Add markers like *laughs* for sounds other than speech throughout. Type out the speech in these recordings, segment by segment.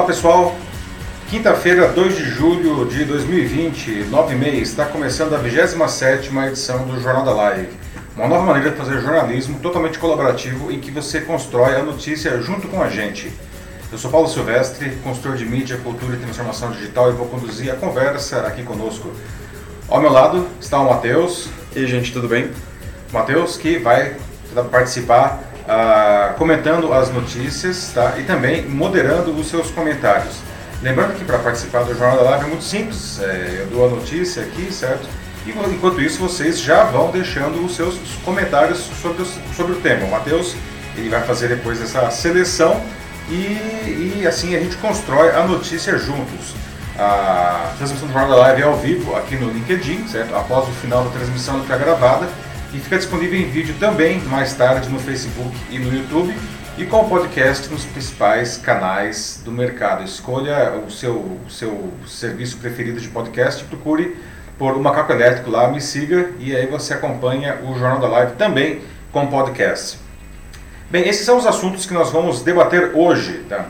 Olá pessoal, quinta-feira, 2 de julho de 2020, 9 e meia, está começando a 27 edição do Jornal da Live. Uma nova maneira de fazer jornalismo totalmente colaborativo em que você constrói a notícia junto com a gente. Eu sou Paulo Silvestre, consultor de mídia, cultura e transformação digital e vou conduzir a conversa aqui conosco. Ao meu lado está o Matheus. E aí, gente, tudo bem? Matheus, que vai participar uh, comentando as notícias tá? e também moderando os seus comentários. Lembrando que para participar do Jornal da Live é muito simples, é, eu dou a notícia aqui, certo? E enquanto isso vocês já vão deixando os seus comentários sobre, sobre o tema. O Matheus ele vai fazer depois essa seleção e, e assim a gente constrói a notícia juntos. A transmissão do Jornal da Live é ao vivo aqui no LinkedIn, certo? Após o final da transmissão ela fica gravada e fica disponível em vídeo também mais tarde no Facebook e no YouTube e com o podcast nos principais canais do mercado. Escolha o seu, o seu serviço preferido de podcast, procure por o Macaco Elétrico lá, me siga e aí você acompanha o Jornal da Live também com podcast. Bem, esses são os assuntos que nós vamos debater hoje, tá?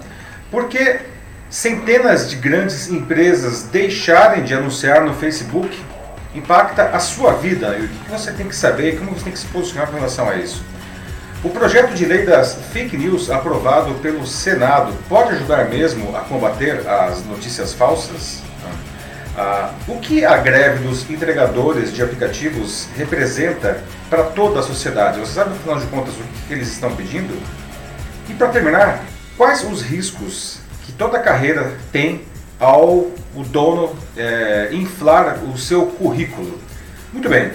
Porque centenas de grandes empresas deixarem de anunciar no Facebook impacta a sua vida e o que você tem que saber como você tem que se posicionar com relação a isso. O projeto de lei das fake news aprovado pelo Senado pode ajudar mesmo a combater as notícias falsas? Ah, o que a greve dos entregadores de aplicativos representa para toda a sociedade? Você sabe, afinal de contas, o que eles estão pedindo? E para terminar, quais os riscos que toda carreira tem ao o dono é, inflar o seu currículo. Muito bem,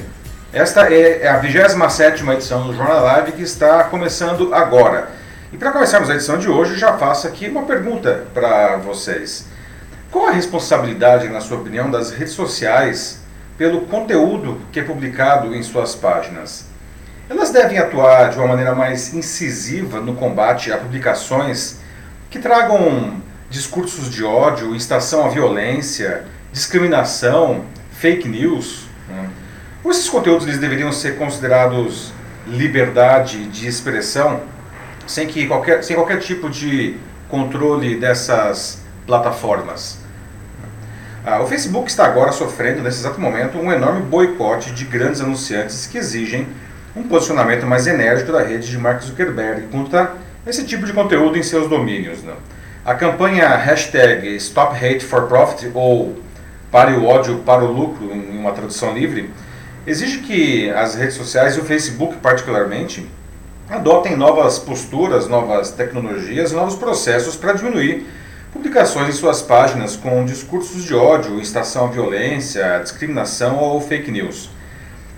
esta é a 27 edição do Jornal Live que está começando agora. E para começarmos a edição de hoje, já faço aqui uma pergunta para vocês. Qual a responsabilidade, na sua opinião, das redes sociais pelo conteúdo que é publicado em suas páginas? Elas devem atuar de uma maneira mais incisiva no combate a publicações que tragam discursos de ódio, instação à violência, discriminação, fake news. Né? Ou esses conteúdos eles deveriam ser considerados liberdade de expressão, sem, que qualquer, sem qualquer tipo de controle dessas plataformas? Ah, o Facebook está agora sofrendo, nesse exato momento, um enorme boicote de grandes anunciantes que exigem um posicionamento mais enérgico da rede de Mark Zuckerberg contra esse tipo de conteúdo em seus domínios. Né? A campanha hashtag Stop Hate for Profit ou Pare o ódio para o lucro, em uma tradução livre, exige que as redes sociais e o Facebook particularmente adotem novas posturas, novas tecnologias, novos processos para diminuir publicações em suas páginas com discursos de ódio, instação à violência, discriminação ou fake news.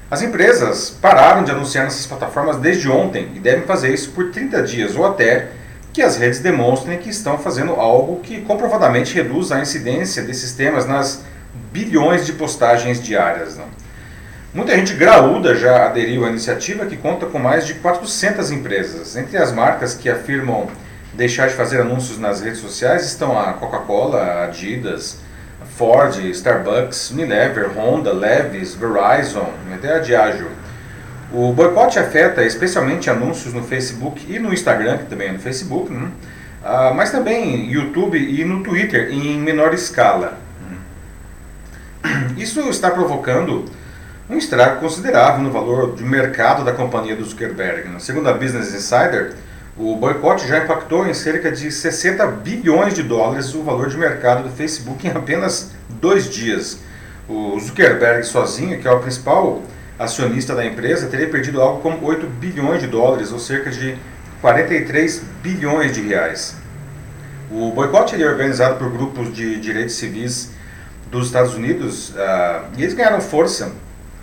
As empresas pararam de anunciar nessas plataformas desde ontem e devem fazer isso por 30 dias ou até que as redes demonstrem que estão fazendo algo que comprovadamente reduz a incidência desses temas nas bilhões de postagens diárias. Né? Muita gente graúda já aderiu à iniciativa que conta com mais de 400 empresas. Entre as marcas que afirmam deixar de fazer anúncios nas redes sociais estão a Coca-Cola, Adidas, Ford, Starbucks, Unilever, Honda, Levis, Verizon, até a Diageo. O boicote afeta especialmente anúncios no Facebook e no Instagram, que também é no Facebook, né? ah, mas também YouTube e no Twitter em menor escala. Isso está provocando um estrago considerável no valor de mercado da companhia do Zuckerberg. Né? Segundo a Business Insider, o boicote já impactou em cerca de 60 bilhões de dólares o valor de mercado do Facebook em apenas dois dias. O Zuckerberg sozinho, que é o principal acionista da empresa teria perdido algo como 8 bilhões de dólares, ou cerca de 43 bilhões de reais. O boicote é organizado por grupos de direitos civis dos Estados Unidos uh, e eles ganharam força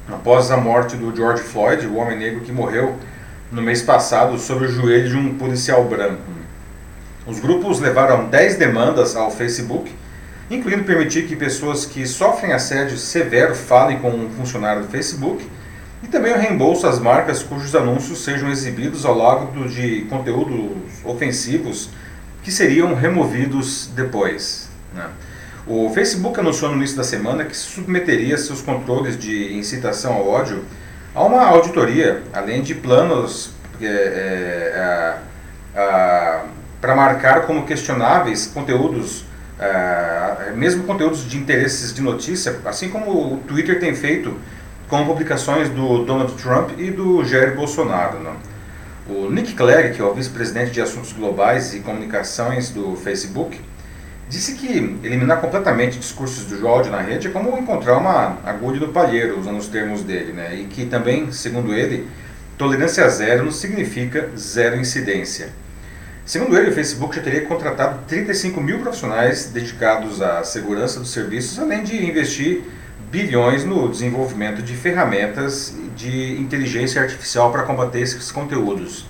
após a morte do George Floyd, o homem negro que morreu no mês passado sobre o joelho de um policial branco. Os grupos levaram 10 demandas ao Facebook, incluindo permitir que pessoas que sofrem assédio severo falem com um funcionário do Facebook e também o reembolso às marcas cujos anúncios sejam exibidos ao lado de conteúdos ofensivos que seriam removidos depois. Né? O Facebook anunciou no início da semana que submeteria seus controles de incitação ao ódio a uma auditoria, além de planos é, é, para marcar como questionáveis conteúdos, é, mesmo conteúdos de interesses de notícia, assim como o Twitter tem feito com publicações do Donald Trump e do Jair Bolsonaro. Né? O Nick Clegg, que é o vice-presidente de assuntos globais e comunicações do Facebook, disse que eliminar completamente discursos do ódio na rede é como encontrar uma agulha no palheiro, usando os termos dele, né? e que também, segundo ele, tolerância zero não significa zero incidência. Segundo ele, o Facebook já teria contratado 35 mil profissionais dedicados à segurança dos serviços, além de investir bilhões no desenvolvimento de ferramentas de inteligência artificial para combater esses conteúdos.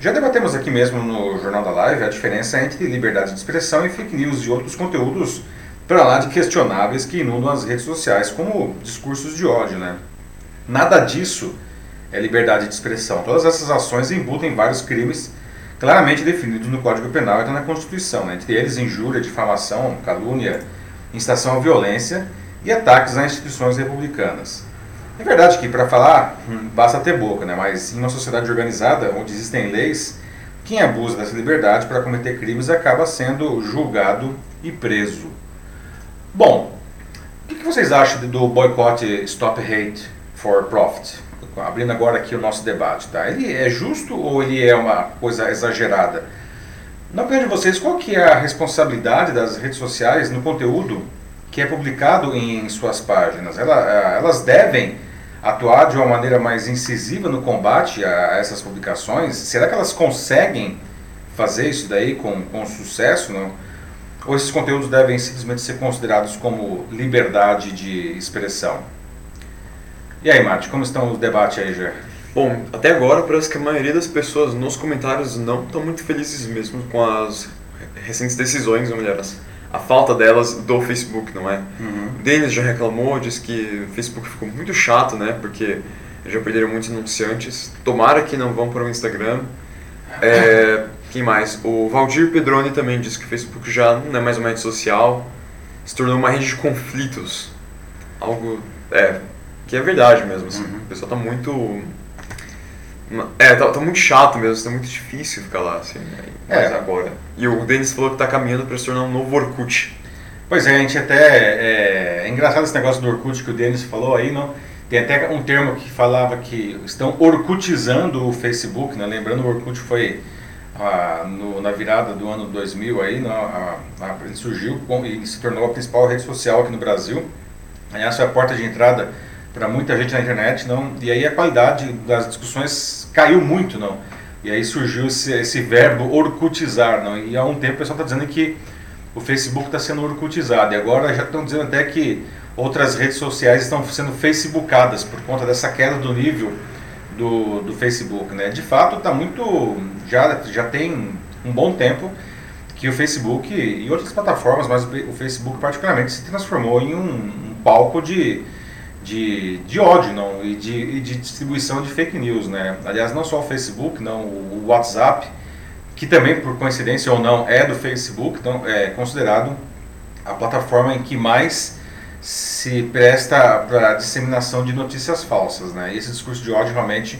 Já debatemos aqui mesmo no Jornal da Live a diferença entre liberdade de expressão e fake news e outros conteúdos para lá de questionáveis que inundam as redes sociais, como discursos de ódio. Né? Nada disso é liberdade de expressão. Todas essas ações embutem vários crimes claramente definidos no Código Penal e na Constituição, né? entre eles injúria, difamação, calúnia, incitação à violência e ataques a instituições republicanas. É verdade que para falar hum, basta ter boca, né? mas em uma sociedade organizada onde existem leis, quem abusa dessa liberdade para cometer crimes acaba sendo julgado e preso. Bom, o que vocês acham do boicote Stop Hate for Profit? Abrindo agora aqui o nosso debate, tá? Ele é justo ou ele é uma coisa exagerada? Na opinião de vocês, qual que é a responsabilidade das redes sociais no conteúdo que é publicado em suas páginas? Elas devem atuar de uma maneira mais incisiva no combate a, essas publicações? Será que elas conseguem fazer isso daí com, com sucesso? Não? Ou esses conteúdos devem simplesmente ser considerados como liberdade de expressão? E aí, Mate, como estão os debates aí, já? Bom, até agora parece que a maioria das pessoas nos comentários não estão muito felizes mesmo com as recentes decisões, ou melhor, a falta delas do Facebook, não é? Uhum. O Denis já reclamou, disse que o Facebook ficou muito chato, né? Porque já perderam muitos anunciantes. Tomara que não vão para o Instagram. É, quem mais? O Valdir Pedroni também disse que o Facebook já não é mais uma rede social, se tornou uma rede de conflitos. Algo, é, que é verdade mesmo. Assim. Uhum. O pessoal tá muito é, tá, tá, muito chato mesmo, tá muito difícil ficar lá, assim, né? mas é. agora. E o Denis falou que tá caminhando para se tornar um novo Orkut. Pois é, a gente até. É, é engraçado esse negócio do Orkut que o Denis falou aí, não? Tem até um termo que falava que estão orkutizando o Facebook, né? Lembrando o Orkut foi ah, no, na virada do ano 2000 aí, não, a, a, ele surgiu e se tornou a principal rede social aqui no Brasil. Aliás, foi a porta de entrada para muita gente na internet, não. E aí a qualidade das discussões caiu muito, não. E aí surgiu esse, esse verbo orcutizar, não. E há um tempo o pessoal está dizendo que o Facebook está sendo orcutizado. E agora já estão dizendo até que outras redes sociais estão sendo facebookadas por conta dessa queda do nível do, do Facebook, né? De fato, está muito já já tem um bom tempo que o Facebook e outras plataformas, mas o Facebook particularmente se transformou em um, um palco de de, de ódio não, e, de, e de distribuição de fake news. Né? Aliás, não só o Facebook, não, o WhatsApp, que também, por coincidência ou não, é do Facebook, então é considerado a plataforma em que mais se presta para disseminação de notícias falsas. Né? E esse discurso de ódio realmente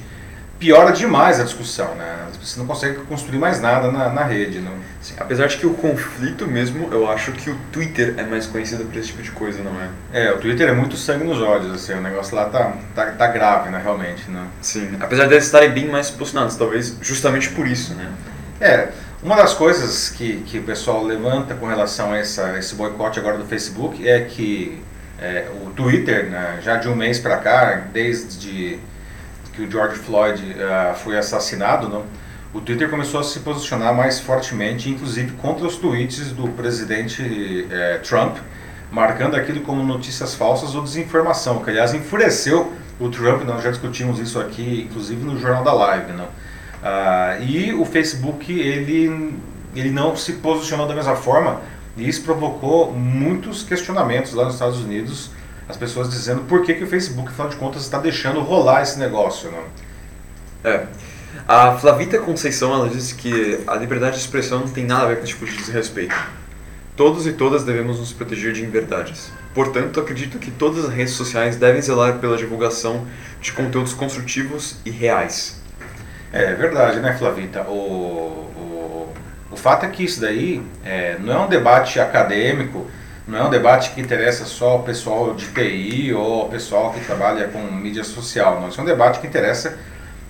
piora demais a discussão, né? Você não consegue construir mais nada na, na rede, não? Sim, apesar de que o conflito mesmo, eu acho que o Twitter é mais conhecido por esse tipo de coisa, não é? É, o Twitter é muito sangue nos olhos, assim, o negócio lá tá, tá, tá grave, né, realmente, né? Sim, apesar deles estarem bem mais posicionados, talvez justamente por isso, né? É, uma das coisas que, que o pessoal levanta com relação a essa, esse boicote agora do Facebook é que é, o Twitter, né, já de um mês para cá, desde que o George Floyd uh, foi assassinado, não? o Twitter começou a se posicionar mais fortemente, inclusive contra os tweets do presidente eh, Trump, marcando aquilo como notícias falsas ou desinformação, que aliás enfureceu o Trump, nós já discutimos isso aqui, inclusive no Jornal da Live. Não? Uh, e o Facebook, ele, ele não se posicionou da mesma forma, e isso provocou muitos questionamentos lá nos Estados Unidos as pessoas dizendo por que, que o Facebook, afinal de contas, está deixando rolar esse negócio. Né? É. A Flavita Conceição ela disse que a liberdade de expressão não tem nada a ver com esse tipo de desrespeito. Todos e todas devemos nos proteger de inverdades. Portanto, acredito que todas as redes sociais devem zelar pela divulgação de conteúdos construtivos e reais. É verdade, né, Flavita? O, o, O fato é que isso daí é, não é um debate acadêmico, não é um debate que interessa só o pessoal de TI ou o pessoal que trabalha com mídia social. Não, isso é um debate que interessa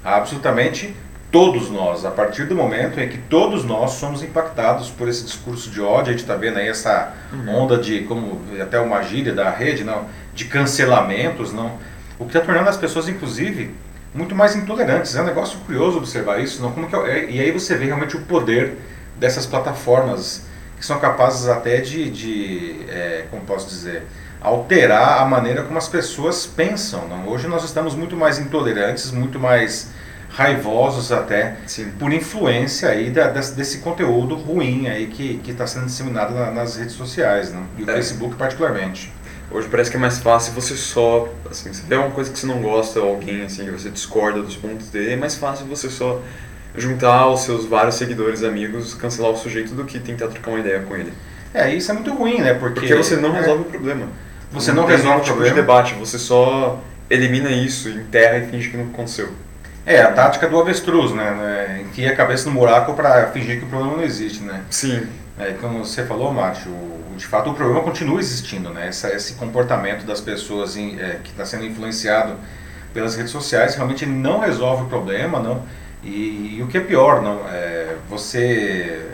absolutamente todos nós, a partir do momento em que todos nós somos impactados por esse discurso de ódio, a gente está vendo aí essa uhum. onda de, como até uma gíria da rede, não, de cancelamentos, não, o que está tornando as pessoas, inclusive, muito mais intolerantes. É um negócio curioso observar isso, não, como que é, e aí você vê realmente o poder dessas plataformas que são capazes até de, de é, como posso dizer, alterar a maneira como as pessoas pensam. Não? Hoje nós estamos muito mais intolerantes, muito mais raivosos até Sim. por influência aí da, desse, desse, conteúdo ruim aí que está sendo disseminado na, nas redes sociais, né? e o é. Facebook particularmente. Hoje parece que é mais fácil você só, assim, você vê uma coisa que você não gosta, alguém assim, que você discorda dos pontos dele, é mais fácil você só juntar os seus vários seguidores, amigos, cancelar o sujeito do que tentar trocar uma ideia com ele. É, isso é muito ruim, né? Porque, Porque você não é. resolve é, o problema. Você não, não resolve o tipo problema. de debate, você só elimina isso, enterra e finge que não aconteceu. É, a tática do avestruz, né? Enfia a cabeça no buraco para fingir que o problema não existe, né? Sim. É, como você falou, Márcio, de fato o problema continua existindo, né? Essa, esse comportamento das pessoas em, é, que está sendo influenciado pelas redes sociais realmente não resolve o problema, não. E, e o que é pior, não, é, você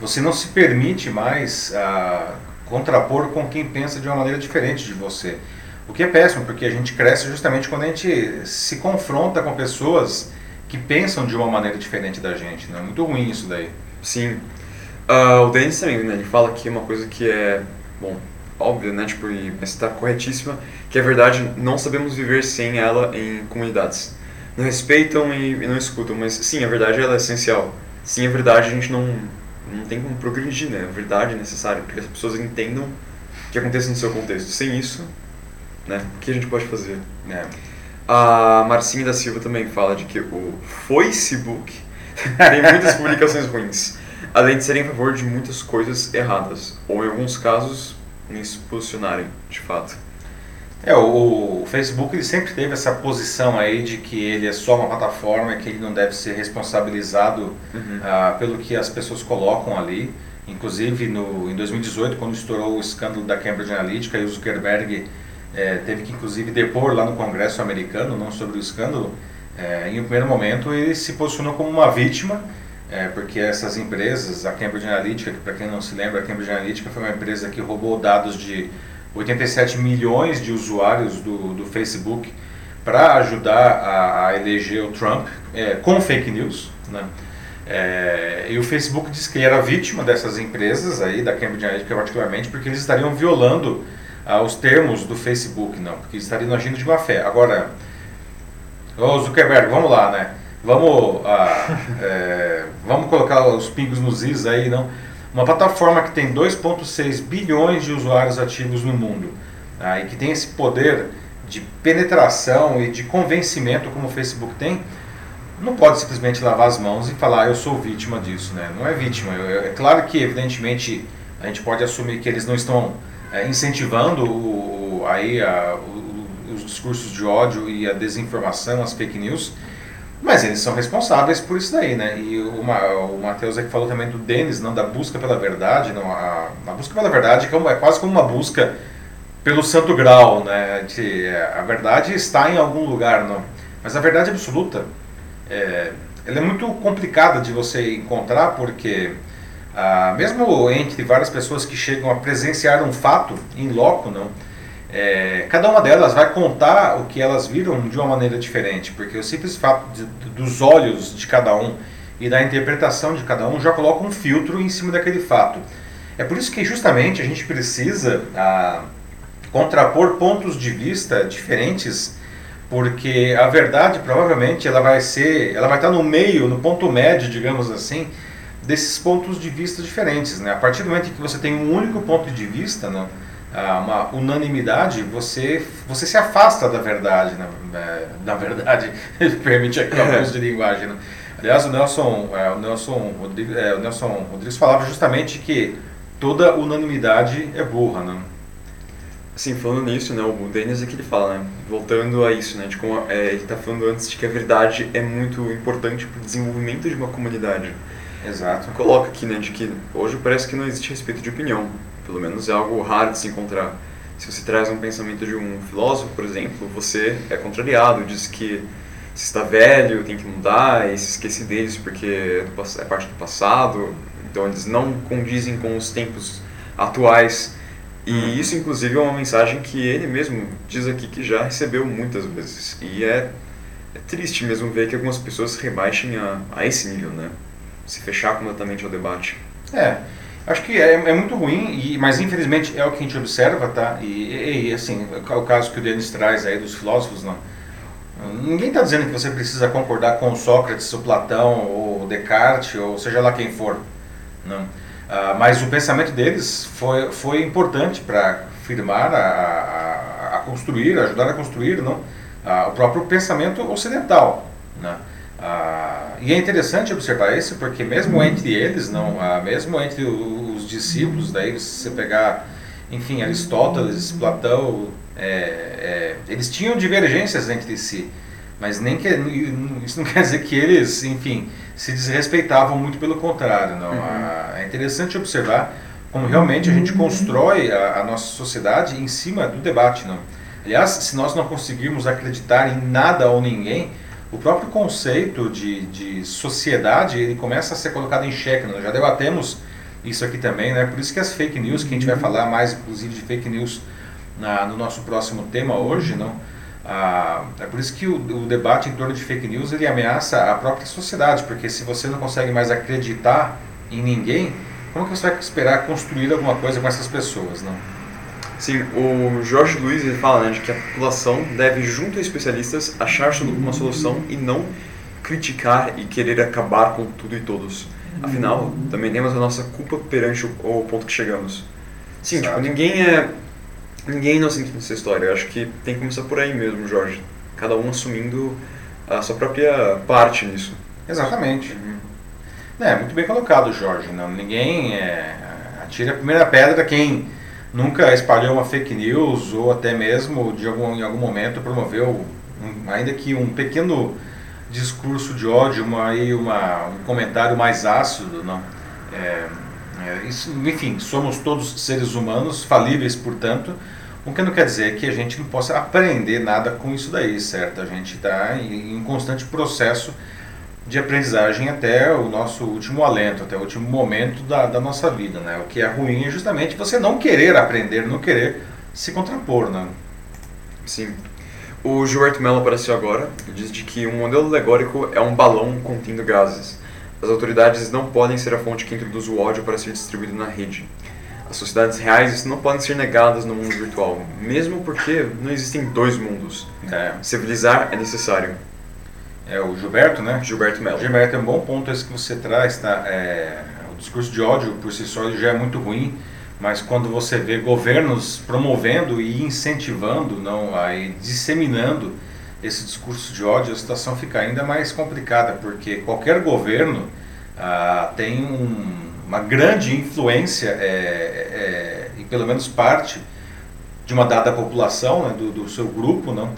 você não se permite mais a, contrapor com quem pensa de uma maneira diferente de você. O que é péssimo, porque a gente cresce justamente quando a gente se confronta com pessoas que pensam de uma maneira diferente da gente. Né? É muito ruim isso daí. Sim. Uh, o Denis também, né, ele fala aqui uma coisa que é, bom, óbvia, né, tipo, está corretíssima, que é verdade, não sabemos viver sem ela em comunidades. Não respeitam e, e não escutam, mas sim, a verdade ela é essencial. Sim, a verdade a gente não, não tem como progredir, né? A verdade é necessária, porque as pessoas entendam o que acontece no seu contexto. Sem isso, né, o que a gente pode fazer? É. A Marcinha da Silva também fala de que o Facebook *laughs* tem muitas publicações ruins além de serem a favor de muitas coisas erradas, ou em alguns casos, nem se posicionarem, de fato. É, o, o, Facebook ele sempre teve essa posição aí de que ele é só uma plataforma, que ele não deve ser responsabilizado uhum. uh, pelo que as pessoas colocam ali. Inclusive, no, em 2018, quando estourou o escândalo da Cambridge Analytica, e o Zuckerberg é, teve que, inclusive, depor lá no Congresso americano, não sobre o escândalo, é, em um primeiro momento ele se posicionou como uma vítima é, porque essas empresas, a Cambridge Analytica, que para quem não se lembra, a Cambridge Analytica foi uma empresa que roubou dados de 87 milhões de usuários do, do Facebook para ajudar a, a, eleger o Trump é, com fake news. Né? É, e o Facebook disse que ele era vítima dessas empresas aí, da Cambridge Analytica particularmente, porque eles estariam violando ah, os termos do Facebook, não, porque eles estariam agindo de má fé. Agora, ô Zuckerberg, vamos lá, né? Vamos, ah, *laughs* é, vamos colocar os pingos nos is aí, não? Uma plataforma que tem 2,6 bilhões de usuários ativos no mundo ah, e que tem esse poder de penetração e de convencimento como o Facebook tem, não pode simplesmente lavar as mãos e falar ah, eu sou vítima disso, né? Não é vítima. É claro que evidentemente a gente pode assumir que eles não estão é, incentivando o, aí a, o, os discursos de ódio e a desinformação, as fake news mas eles são responsáveis por isso daí, né? E o, o Matheus aqui falou também do Denis, não, da busca pela verdade, não, a, a busca pela verdade que é, é quase como uma busca pelo santo grau, né? De, é, a verdade está em algum lugar, não? Mas a verdade absoluta, é, ela é muito complicada de você encontrar porque ah, mesmo entre várias pessoas que chegam a presenciar um fato em loco, não? É, cada uma delas vai contar o que elas viram de uma maneira diferente, porque o simples fato de, dos olhos de cada um e da interpretação de cada um já coloca um filtro em cima daquele fato. É por isso que justamente a gente precisa ah, contrapor pontos de vista diferentes, porque a verdade provavelmente ela vai ser, ela vai estar no meio, no ponto médio, digamos assim, desses pontos de vista diferentes. Né? A partir do momento que você tem um único ponto de vista, né? Uma unanimidade, você, você se afasta da verdade, na, é, na verdade, *laughs* permite aqui o uso de linguagem. Né? Aliás, o Nelson, é, o, Nelson Rodrigues, é, o Nelson Rodrigues falava justamente que toda unanimidade é burra, né? Sim, falando nisso, né, o Denis é que ele fala, né, voltando a isso, né, de como é, ele está falando antes de que a verdade é muito importante para o desenvolvimento de uma comunidade. Exato. coloca aqui, né, de que hoje parece que não existe respeito de opinião. Pelo menos é algo raro de se encontrar. Se você traz um pensamento de um filósofo, por exemplo, você é contrariado, diz que se está velho, tem que mudar e se esquece deles porque é parte do passado. Então eles não condizem com os tempos atuais. E isso, inclusive, é uma mensagem que ele mesmo diz aqui que já recebeu muitas vezes. E é, é triste mesmo ver que algumas pessoas rebaixem a, a esse nível, né? Se fechar completamente ao debate. É, acho que é, é muito ruim, e, mas infelizmente é o que a gente observa, tá? E, e, assim, o caso que o Denis traz aí dos filósofos, não. Ninguém está dizendo que você precisa concordar com Sócrates, o Platão, ou Descartes, ou seja lá quem for, não. Ah, mas o pensamento deles foi, foi importante para firmar, a, a, a, construir, ajudar a construir, não? Ah, o próprio pensamento ocidental, né? Ah, e é interessante observar isso porque mesmo entre eles, não, ah, mesmo entre os discípulos, daí se você pegar, enfim, Aristóteles, Platão, é, é, eles tinham divergências entre si, mas nem que isso não *laughs* quer dizer que eles, enfim, se desrespeitavam muito pelo contrário, não. Uhum. Ah, é interessante observar como realmente a gente constrói a, a nossa sociedade em cima do debate, não. Aliás, se nós não conseguirmos acreditar em nada ou ninguém, o próprio conceito de, de sociedade ele começa a ser colocado em xeque. Nós já debatemos isso aqui também, né? Por isso que as fake news, que a gente vai falar mais, inclusive, de fake news na, no nosso próximo tema hoje, não? Ah, é por isso que o, o debate em torno de fake news ele ameaça a própria sociedade, porque se você não consegue mais acreditar em ninguém, como que você vai esperar construir alguma coisa com essas pessoas, não? Sim, o Jorge Luiz ele fala né, de que a população deve, junto a especialistas, achar uma solução e não criticar e querer acabar com tudo e todos. Afinal, também temos a nossa culpa perante o, o ponto que chegamos. Sim, tipo, ninguém é ninguém é inocente nessa história. Eu acho que tem que começar por aí mesmo, Jorge. Cada um assumindo a sua própria parte nisso. Exatamente. É, muito bem colocado, Jorge. Não, ninguém é, atira a primeira pedra quem nunca espalhou uma fake news ou até mesmo de algum, em algum momento promoveu, um- ainda que um pequeno discurso de ódio, uma, uma, um comentário mais ácido. Não? É, é, isso, enfim, somos todos seres humanos, falíveis, portanto, o que não quer dizer que a gente não possa aprender nada com isso daí, certo? A gente está em, em constante processo de aprendizagem até o nosso último alento, até o último momento da, da nossa vida, né? O que é ruim é justamente você não querer aprender, não querer se contrapor, né? Sim. O Gilberto Mello apareceu agora e diz de que um modelo alegórico é um balão contendo gases. As autoridades não podem ser a fonte que introduz o ódio para ser distribuído na rede. As sociedades reais não podem ser negadas no mundo virtual, mesmo porque não existem dois mundos. É, Civilizar é necessário. É o Gilberto, né? Gilberto Mello. Gilberto, é um bom ponto esse que você traz, tá? É, o discurso de ódio por si só já é muito ruim, mas quando você vê governos promovendo e incentivando, não, aí disseminando esse discurso de ódio, a situação fica ainda mais complicada, porque qualquer governo ah, tem um- uma grande influência é, é, e pelo menos parte de uma dada população, né, do, do seu grupo, não?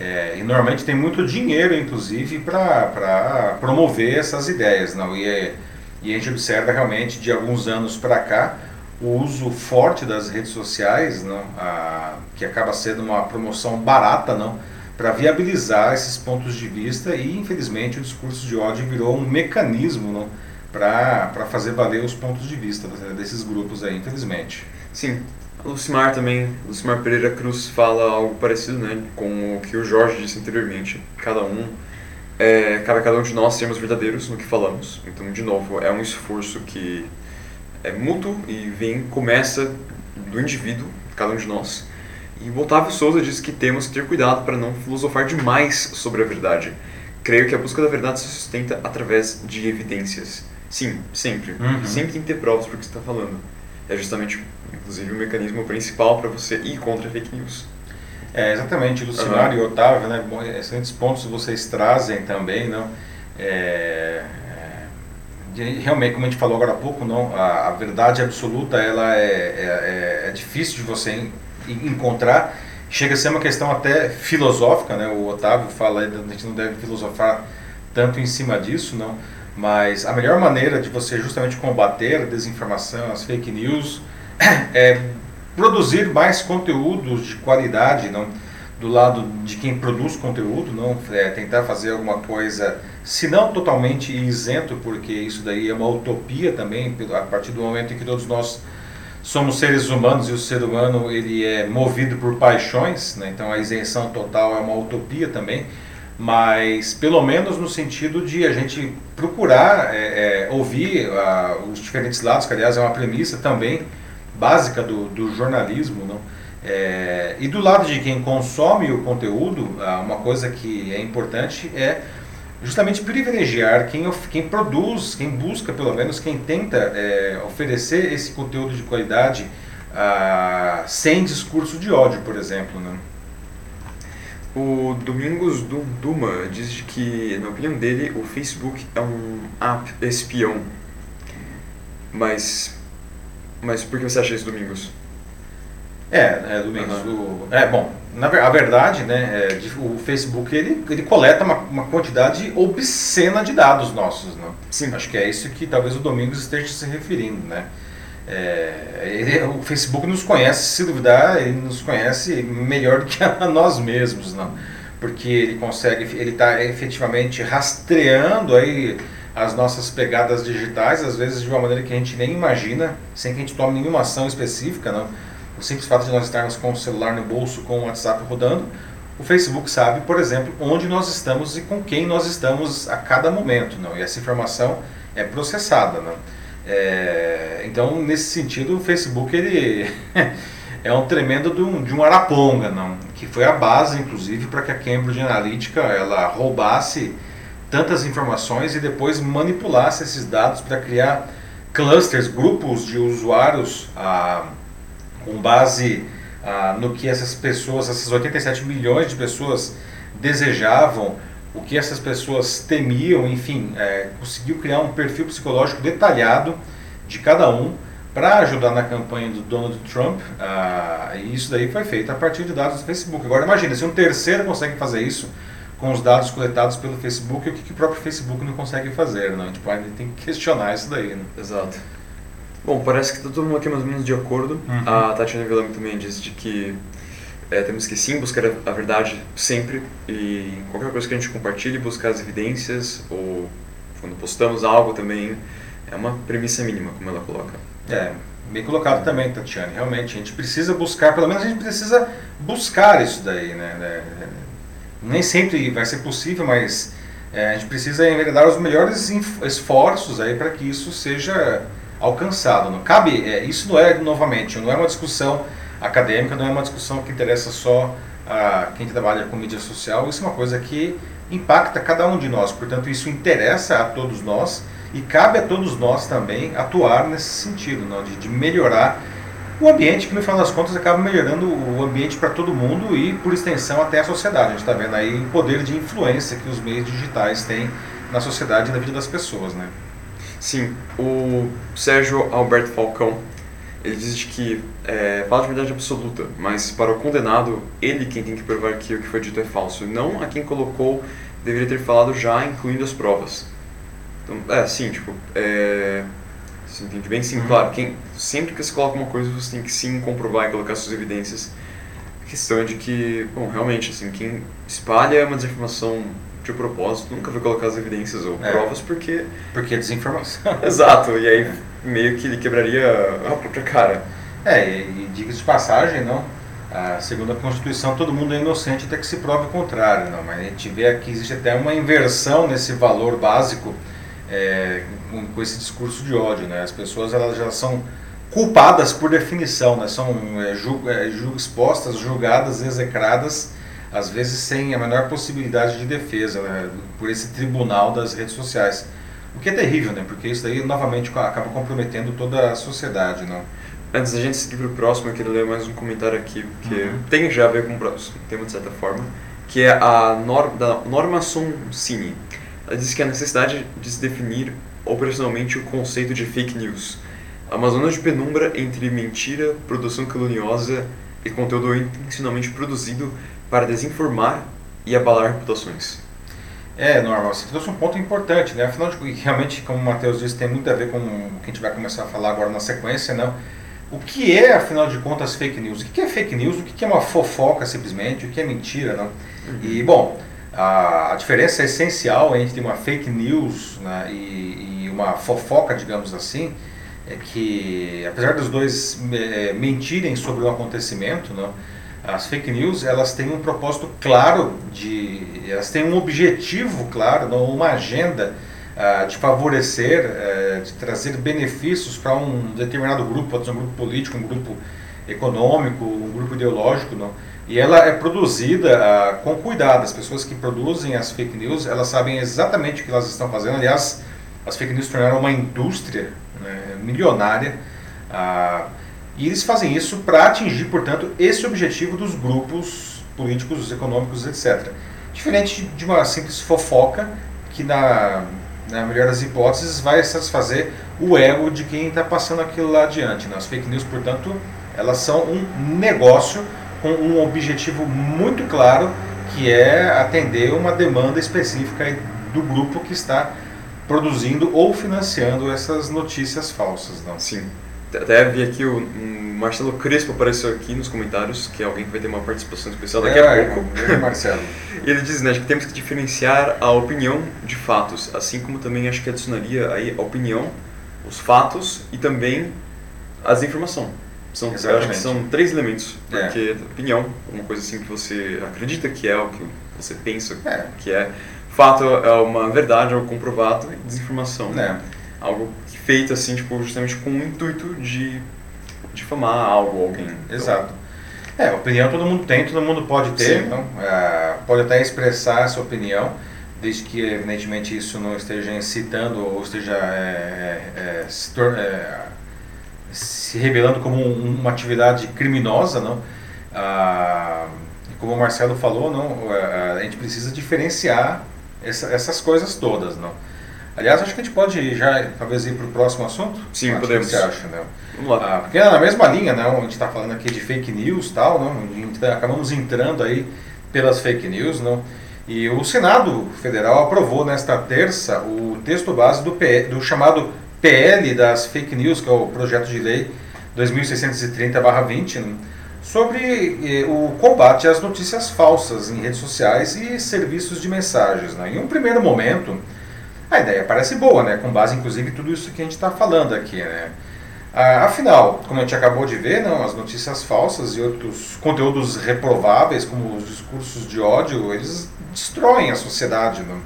É, e normalmente tem muito dinheiro, inclusive, para promover essas ideias, não? E, é, e a gente observa realmente de alguns anos para cá o uso forte das redes sociais, não? A, que acaba sendo uma promoção barata, não? Para viabilizar esses pontos de vista e, infelizmente, o discurso de ódio virou um mecanismo, não? Para fazer valer os pontos de vista desses grupos aí, infelizmente. Sim. Lucimar também, Lucimar Pereira Cruz fala algo parecido, né, com o que o Jorge disse anteriormente. Cada um, é, cabe a cada um de nós sermos verdadeiros no que falamos. Então, de novo, é um esforço que é mútuo e vem, começa do indivíduo, cada um de nós. E o Otávio Souza diz que temos que ter cuidado para não filosofar demais sobre a verdade. Creio que a busca da verdade se sustenta através de evidências. Sim, sempre. Uhum. Sempre tem que ter provas para o que você está falando. É justamente, inclusive, o mecanismo principal para você ir contra fake news. É, exatamente, Lucimar Aham. e Otávio, né? bom, excelentes pontos vocês trazem também, não? É, é, de- realmente, como a gente falou agora há pouco, não? A, a verdade absoluta ela é, é, é- é difícil de você en- en- encontrar. Chega a ser uma questão até filosófica, né? O Otávio fala, a gente não deve filosofar tanto em cima disso, não? Mas a melhor maneira de você justamente combater a desinformação, as fake news, *coughs* é produzir mais conteúdos de qualidade, não do lado de quem produz conteúdo, não é, tentar fazer alguma coisa, se não totalmente isento, porque isso daí é uma utopia também, a partir do momento em que todos nós somos seres humanos e o ser humano ele é movido por paixões, né? então a isenção total é uma utopia também, mas pelo menos no sentido de a gente procurar é, é, ouvir uh, os diferentes lados, que aliás é uma premissa também básica do, do jornalismo, não? É, e do lado de quem consome o conteúdo, uh, uma coisa que é importante é justamente privilegiar quem, quem produz, quem busca pelo menos, quem tenta é, oferecer esse conteúdo de qualidade uh, sem discurso de ódio, por exemplo. Né? O Domingos Duma diz que, na opinião dele, o Facebook é um app espião. Mas, mas por que você acha isso, Domingos? É, é Domingos. Uhum. O, é, bom, na a verdade, né, é, o Facebook ele, ele coleta uma, uma quantidade obscena de dados nossos, né? Sim. Acho que é isso que talvez o Domingos esteja se referindo, né? É, ele, o Facebook nos conhece, se duvidar, ele nos conhece melhor do que *laughs* a nós mesmos, não? Porque ele consegue, ele está efetivamente rastreando aí as nossas pegadas digitais, às vezes de uma maneira que a gente nem imagina, sem que a gente tome nenhuma ação específica, não? O simples fato de nós estarmos com o celular no bolso, com o WhatsApp rodando, o Facebook sabe, por exemplo, onde nós estamos e com quem nós estamos a cada momento, não? E essa informação é processada, não? É, então, nesse sentido, o Facebook ele *laughs* é um tremendo de um, de um araponga, não? Que foi a base, inclusive, para que a Cambridge Analytica ela roubasse tantas informações e depois manipulasse esses dados para criar clusters, grupos de usuários. Ah, com base ah, no que essas pessoas, essas 87 milhões de pessoas desejavam, o que essas pessoas temiam, enfim, é, conseguiu criar um perfil psicológico detalhado de cada um para ajudar na campanha do Donald Trump. Ah, e isso daí foi feito a partir de dados do Facebook. Agora imagina, se um terceiro consegue fazer isso com os dados coletados pelo Facebook, o que, que o próprio Facebook não consegue fazer? Não? Tipo, a gente tem que questionar isso daí. Né? Exato. Bom, parece que está todo mundo aqui mais ou menos de acordo. Uhum. A Tatiana Villame também disse de que é, temos que sim buscar a verdade sempre e qualquer coisa que a gente compartilhe, buscar as evidências ou quando postamos algo também é uma premissa mínima, como ela coloca. É, bem colocado também, Tatiana. Realmente, a gente precisa buscar, pelo menos a gente precisa buscar isso daí, né? Nem sempre vai ser possível, mas é, a gente precisa enveredar os melhores esforços aí para que isso seja alcançado. Não cabe, é, isso não é, novamente, não é uma discussão acadêmica, não é uma discussão que interessa só a quem trabalha com mídia social, isso é uma coisa que impacta cada um de nós, portanto isso interessa a todos nós e cabe a todos nós também atuar nesse sentido, não? De, de melhorar o ambiente, que no final das contas acaba melhorando o ambiente para todo mundo e, por extensão, até a sociedade. A gente está vendo aí o poder de influência que os meios digitais têm na sociedade e na vida das pessoas, né? Sim, o Sérgio Alberto Falcão, ele diz que é, fala de verdade absoluta, mas para o condenado, ele quem tem que provar que o que foi dito é falso, não a quem colocou deveria ter falado já, incluindo as provas. Então, é, sim, tipo, é, você entende bem? Sim, uhum. claro, quem, sempre que você coloca uma coisa, você tem que sim comprovar e colocar suas evidências. A questão é de que, bom, realmente, assim, quem espalha uma desinformação de propósito, nunca vai colocar as evidências ou é. provas porque. Porque é desinformação. *laughs* Exato, e aí meio que ele quebraria a própria cara. É, e, e diga de passagem, não. Ah, segundo a Constituição, todo mundo é inocente até que se prove o contrário, não. Mas a gente vê aqui existe até uma inversão nesse valor básico é, com, com, esse discurso de ódio, né? As pessoas elas já são culpadas por definição, né? São é, julg, é, julg, expostas, julgadas, execradas às vezes sem a menor possibilidade de defesa né, por esse tribunal das redes sociais. O que é terrível, né? Porque isso aí novamente acaba comprometendo toda a sociedade, não? Antes da gente seguir para o próximo, eu queria ler mais um comentário aqui, que uhum. tem já a ver com o próximo tema de certa forma, que é a Nor da Norma Soncini. Ela diz que a necessidade de se definir operacionalmente o conceito de fake news. Uma zona de penumbra entre mentira, produção caluniosa e conteúdo intencionalmente produzido para desinformar e abalar reputações. É, normal. Você trouxe um ponto importante, né? Afinal de contas, realmente, como o Matheus disse, tem muito a ver com o que a gente vai começar a falar agora na sequência, não? O que é, afinal de contas, fake news? O que é fake news? O que é uma fofoca, simplesmente? O que é mentira, não? Uhum. E, bom, a, a, diferença essencial entre uma fake news né, e, e, uma fofoca, digamos assim, é que, apesar dos dois é, mentirem sobre o acontecimento, não, as fake news elas têm um propósito claro de, elas têm um objetivo claro, não, uma agenda uh, de favorecer, uh, de trazer benefícios para um determinado grupo, pode ser um grupo político, um grupo econômico, um grupo ideológico, não. E ela é produzida uh, com cuidado. As pessoas que produzem as fake news, elas sabem exatamente o que elas estão fazendo. Aliás, as fake news tornaram uma indústria né, milionária. Uh, e eles fazem isso para atingir, portanto, esse objetivo dos grupos políticos, econômicos, etc. Diferente de uma simples fofoca que, na, na melhor das hipóteses, vai satisfazer o ego de quem está passando aquilo lá adiante. Né? As fake news, portanto, elas são um negócio com um objetivo muito claro, que é atender uma demanda específica do grupo que está produzindo ou financiando essas notícias falsas. Não? Sim. Até vi aqui o Marcelo Crespo apareceu aqui nos comentários, que é alguém que vai ter uma participação especial daqui é, a pouco. É, Marcelo. *laughs* e ele diz né, que temos que diferenciar a opinião de fatos, assim como também acho que adicionaria aí a opinião, os fatos e também as informações. São, eu acho que são três elementos, é. porque é. opinião, uma coisa assim que você acredita que é, o que você pensa é. que é. Fato é uma verdade, algo comprovado, e desinformação. É. Algo feito assim, tipo, justamente com o intuito de difamar algo, alguém. Exato. É, opinião todo mundo tem, todo mundo pode ter, então, é, pode até expressar essa opinião, desde que evidentemente isso não esteja incitando ou esteja é, é, se, é, revelando como um, uma atividade criminosa, não? Ah, como o Marcelo falou, não, a gente precisa diferenciar essa, essas coisas todas, não? Aliás, acho que a gente pode já talvez ir para o próximo assunto. Sim, podemos. O que você acha, né? Vamos lá. Ah, porque é na mesma linha, né? A gente está falando aqui de fake news e tal, não? Tá, acabamos entrando aí pelas fake news, não? E o Senado Federal aprovou nesta terça o texto base do, PL, do chamado PL das fake news, que é o projeto de lei 2630/20, né? sobre eh, o combate às notícias falsas em redes sociais e serviços de mensagens. Né? Em um primeiro momento, a ideia parece boa, né? com base inclusive em tudo isso que a gente está falando aqui. Né? Ah, afinal, como a gente acabou de ver, não, as notícias falsas e outros conteúdos reprováveis, como os discursos de ódio, eles destroem a sociedade não?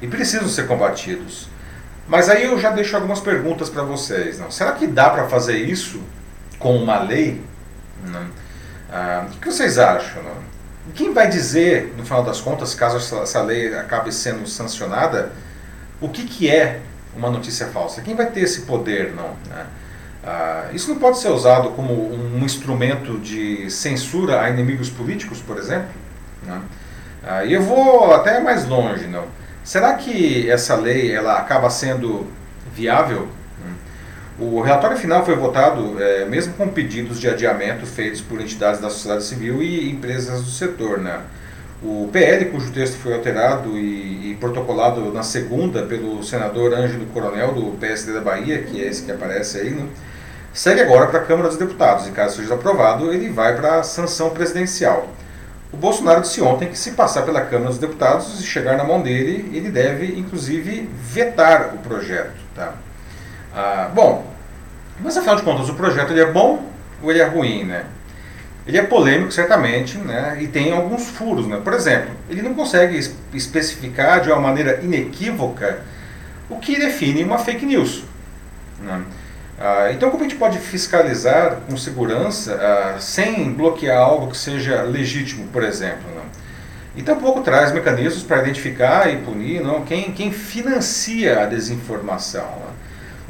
e precisam ser combatidos. Mas aí eu já deixo algumas perguntas para vocês. Não? Será que dá para fazer isso com uma lei? Ah, o que vocês acham? Não? Quem vai dizer, no final das contas, caso essa lei acabe sendo sancionada, o que, que é uma notícia falsa? Quem vai ter esse poder, não? Né? Ah, isso não pode ser usado como um instrumento de censura a inimigos políticos, por exemplo? Né? Ah, e eu vou até mais longe, não? Será que essa lei ela acaba sendo viável? O relatório final foi votado é, mesmo com pedidos de adiamento feitos por entidades da sociedade civil e empresas do setor, né? O PL, cujo texto foi alterado e, e, protocolado na segunda pelo senador Ângelo Coronel, do PSD da Bahia, que é esse que aparece aí, né, segue agora para a Câmara dos Deputados e, caso seja aprovado, ele vai para a sanção presidencial. O Bolsonaro disse ontem que, se passar pela Câmara dos Deputados e chegar na mão dele, ele deve, inclusive, vetar o projeto. Tá? Ah, bom, mas afinal de contas, o projeto ele é bom ou ele é ruim, né? Ele é polêmico, certamente, né, e tem alguns furos. Né? Por exemplo, ele não consegue especificar de uma maneira inequívoca o que define uma fake news. Né? Ah, então, como a gente pode fiscalizar com segurança ah, sem bloquear algo que seja legítimo, por exemplo? Né? E tampouco traz mecanismos para identificar e punir não, quem, quem financia a desinformação. Né?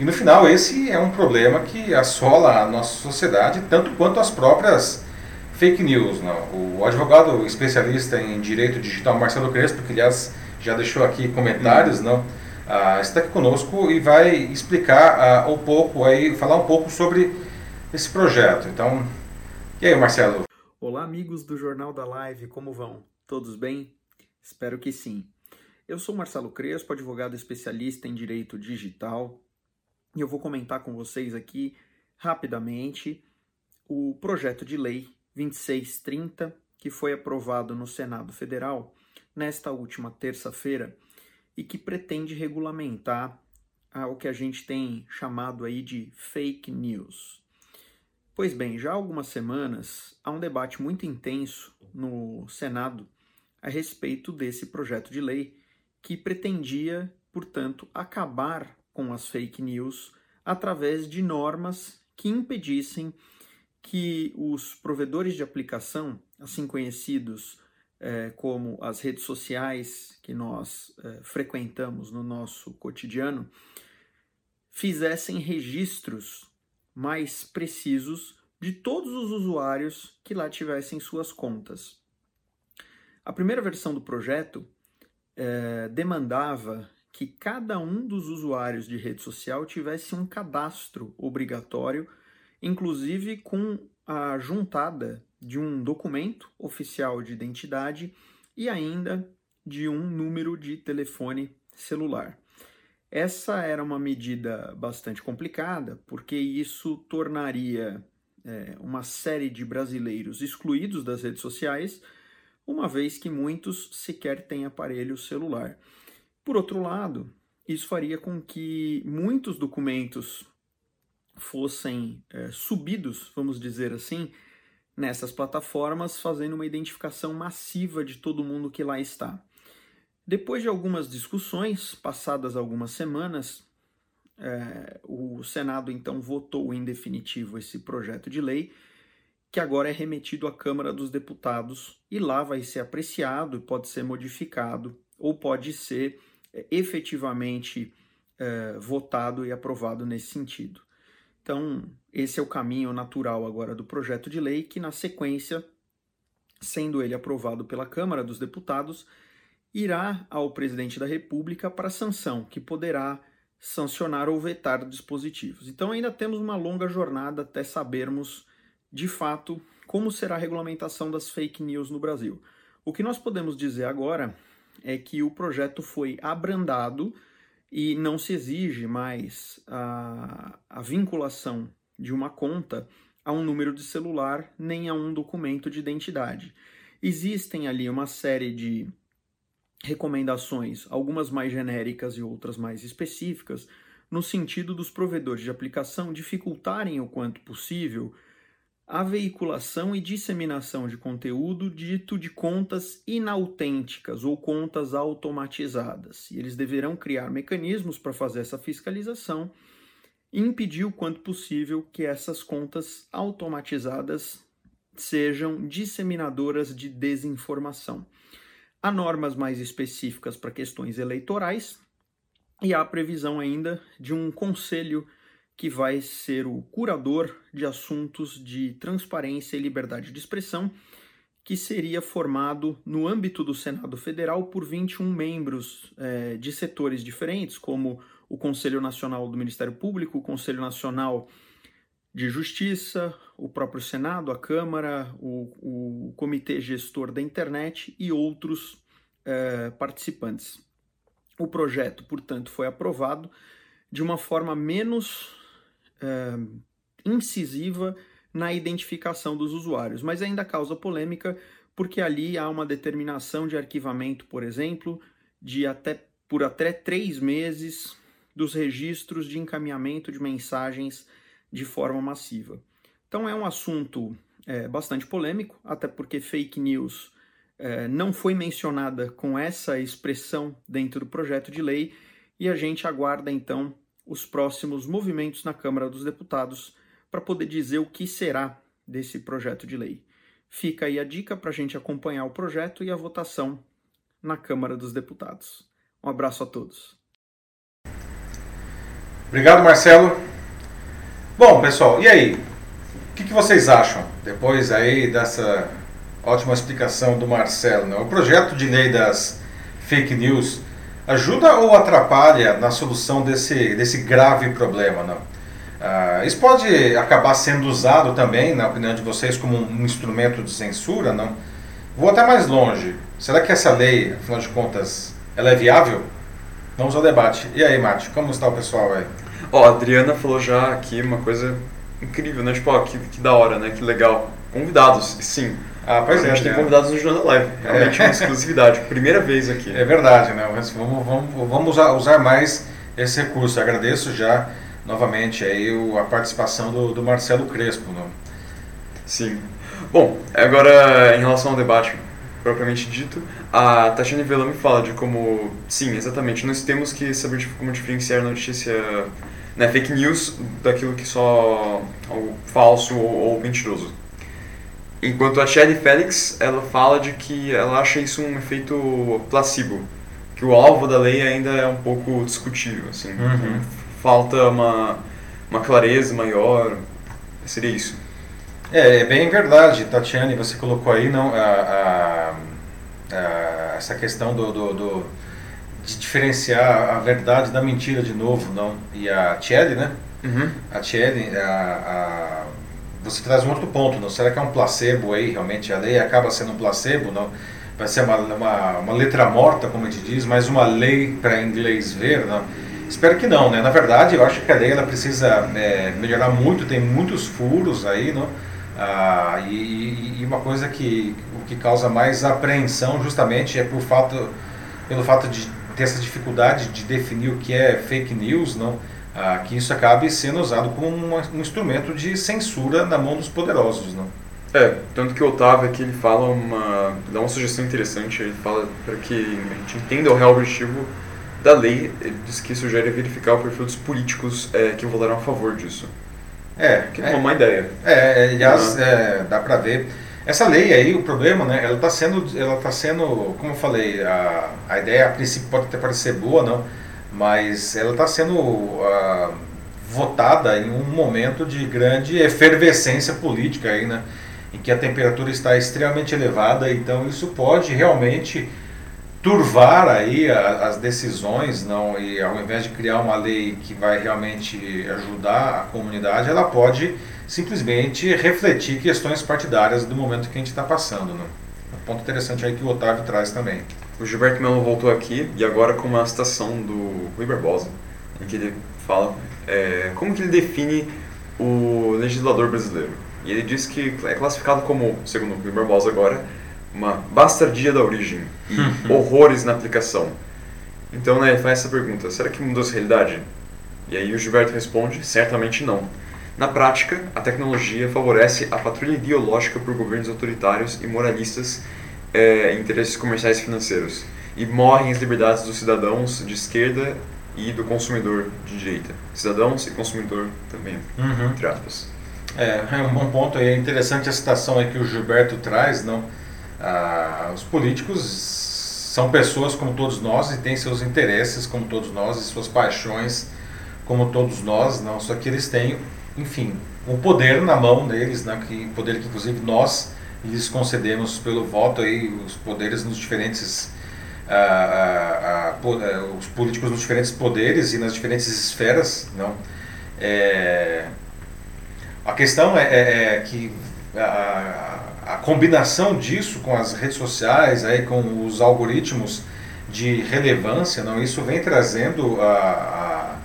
E no final, esse é um problema que assola a nossa sociedade, tanto quanto as próprias fake news. Não. O advogado especialista em direito digital, Marcelo Crespo, que aliás já deixou aqui comentários, não, ah, está aqui conosco e vai explicar ah, um pouco, aí, falar um pouco sobre esse projeto. Então, e aí, Marcelo? Olá, amigos do Jornal da Live, como vão? Todos bem? Espero que sim. Eu sou Marcelo Crespo, advogado especialista em direito digital, e eu vou comentar com vocês aqui rapidamente o projeto de lei 2630, que foi aprovado no Senado Federal nesta última terça-feira e que pretende regulamentar o que a gente tem chamado aí de fake news. Pois bem, já há algumas semanas há um debate muito intenso no Senado a respeito desse projeto de lei que pretendia, portanto, acabar com as fake news através de normas que impedissem que os provedores de aplicação, assim conhecidos eh, como as redes sociais que nós eh, frequentamos no nosso cotidiano, fizessem registros mais precisos de todos os usuários que lá tivessem suas contas. A primeira versão do projeto eh, demandava que cada um dos usuários de rede social tivesse um cadastro obrigatório, inclusive com a juntada de um documento oficial de identidade e ainda de um número de telefone celular. Essa era uma medida bastante complicada, porque isso tornaria é, uma série de brasileiros excluídos das redes sociais, uma vez que muitos sequer têm aparelho celular. Por outro lado, isso faria com que muitos documentos fossem é, subidos, vamos dizer assim, nessas plataformas, fazendo uma identificação massiva de todo mundo que lá está. Depois de algumas discussões, passadas algumas semanas, é, o Senado então votou em definitivo esse projeto de lei, que agora é remetido à Câmara dos Deputados e lá vai ser apreciado, pode ser modificado ou pode ser efetivamente é, votado e aprovado nesse sentido. Então, esse é o caminho natural agora do projeto de lei, que na sequência, sendo ele aprovado pela Câmara dos Deputados, irá ao presidente da República para sanção, que poderá sancionar ou vetar dispositivos. Então, ainda temos uma longa jornada até sabermos de fato como será a regulamentação das fake news no Brasil. O que nós podemos dizer agora é que o projeto foi abrandado e não se exige mais a, a vinculação de uma conta a um número de celular nem a um documento de identidade. Existem ali uma série de recomendações, algumas mais genéricas e outras mais específicas, no sentido dos provedores de aplicação dificultarem o quanto possível a veiculação e disseminação de conteúdo dito de contas inautênticas ou contas automatizadas. E eles deverão criar mecanismos para fazer essa fiscalização e impedir o quanto possível que essas contas automatizadas sejam disseminadoras de desinformação. Há normas mais específicas para questões eleitorais e há previsão ainda de um conselho que vai ser o curador de assuntos de transparência e liberdade de expressão, que seria formado no âmbito do Senado Federal por 21 membros é, de setores diferentes, como o Conselho Nacional do Ministério Público, o Conselho Nacional de Justiça, o próprio Senado, a Câmara, o, o Comitê Gestor da Internet e outros é, participantes. O projeto, portanto, foi aprovado de uma forma menos uh, incisiva na identificação dos usuários, mas ainda causa polêmica porque ali há uma determinação de arquivamento, por exemplo, de até por até três meses dos registros de encaminhamento de mensagens de forma massiva. Então é um assunto é, bastante polêmico, até porque fake news é, não foi mencionada com essa expressão dentro do projeto de lei e a gente aguarda então os próximos movimentos na Câmara dos Deputados para poder dizer o que será desse projeto de lei. Fica aí a dica para a gente acompanhar o projeto e a votação na Câmara dos Deputados. Um abraço a todos. Obrigado, Marcelo. Bom, pessoal, e aí? O que, que vocês acham depois aí dessa ótima explicação do Marcelo? Né? O projeto de lei das fake news ajuda ou atrapalha na solução desse, desse grave problema? Não? Ah, isso pode acabar sendo usado também, na opinião de vocês, como um instrumento de censura? Não? Vou até mais longe. Será que essa lei, afinal de contas, ela é viável? Vamos ao debate. E aí, Mate, como está o pessoal aí? Ó, a Adriana falou já aqui uma coisa incrível, né? Tipo, ó, que, que da hora, né? Que legal. Convidados, sim. Ah, pois a é. gente tem é. convidados no Jornal Live. Realmente É. uma exclusividade. Primeira vez aqui. É verdade, né? Vamos, vamos, vamos usar, usar mais esse recurso. Agradeço já novamente aí o- a participação do, do Marcelo Crespo. Né? Sim. Bom, agora em relação ao debate propriamente dito, a Tatiana Velame fala de como, sim, exatamente, nós temos que saber como diferenciar notícia, né, fake news daquilo que só algo falso ou, ou mentiroso. Enquanto a Shelly Félix, ela fala de que ela acha isso um efeito placebo, que o alvo da lei ainda é um pouco discutível, assim, Uhum. falta uma, uma clareza maior, seria isso. É, é bem verdade, Tatiane, você colocou aí não, a, a- a- essa questão do, do- do- de diferenciar a verdade da mentira de novo, não? E a Tchelle, né? Uhum. A Tchelle, a, a- você traz um outro ponto, não? Será que é um placebo aí, realmente? A lei acaba sendo um placebo, não? Vai ser uma, uma, uma letra morta, como a gente diz, mas uma lei para inglês ver, não? Espero que não, né? Na verdade, eu acho que a lei ela precisa é, melhorar muito, tem muitos furos aí, não? Ah, e- e uma coisa que o que causa mais apreensão justamente é por fato, pelo fato de ter essa dificuldade de definir o que é fake news, não? Ah, que isso acabe sendo usado como uma- um instrumento de censura na mão dos poderosos, não? É, tanto que o Otávio aqui ele fala uma. dá uma sugestão interessante, ele fala para que a gente entenda o real objetivo da lei, ele diz que sugere verificar o perfil dos políticos é, que votaram a favor disso. É, Que é uma má ideia. É, aliás, Uhum. é, dá para ver. Essa lei aí, o problema, né? Ela está sendo, ela tá sendo, como eu falei, a, a ideia a princípio pode até parecer boa, não, mas ela está sendo ah, votada em um momento de grande efervescência política aí, né? Em que a temperatura está extremamente elevada, então isso pode realmente turvar aí a- as decisões, não e ao invés de criar uma lei que vai realmente ajudar a comunidade, ela pode simplesmente refletir questões partidárias do momento que a gente está passando, né? Um ponto interessante aí que o Otávio traz também. O Gilberto Melo voltou aqui e agora com uma citação do Rui Barbosa, em que ele fala é, como que ele define o legislador brasileiro. E ele diz que é classificado como, segundo o Rui Barbosa agora, uma bastardia da origem e *laughs* horrores na aplicação. Então, né, ele faz essa pergunta, será que mudou essa realidade? E aí o Gilberto responde, certamente não. Na prática, a tecnologia favorece a patrulha ideológica por governos autoritários e moralistas é, interesses comerciais e financeiros e morrem as liberdades dos cidadãos de esquerda e do consumidor de direita. Cidadãos e consumidor também, entre aspas. É, é um bom ponto aí. É interessante a citação aí que o Gilberto traz, não? Ah, os políticos são pessoas como todos nós e têm seus interesses como todos nós e suas paixões como todos nós, não? Só que eles têm, enfim, o poder na mão deles, né? Que poder que inclusive nós lhes concedemos pelo voto aí os poderes nos diferentes ah, ah, ah, eh, os políticos nos diferentes poderes e nas diferentes esferas, não? É, a questão é, é- é que a, a combinação disso com as redes sociais, aí, com os algoritmos de relevância, não, isso vem trazendo a, a-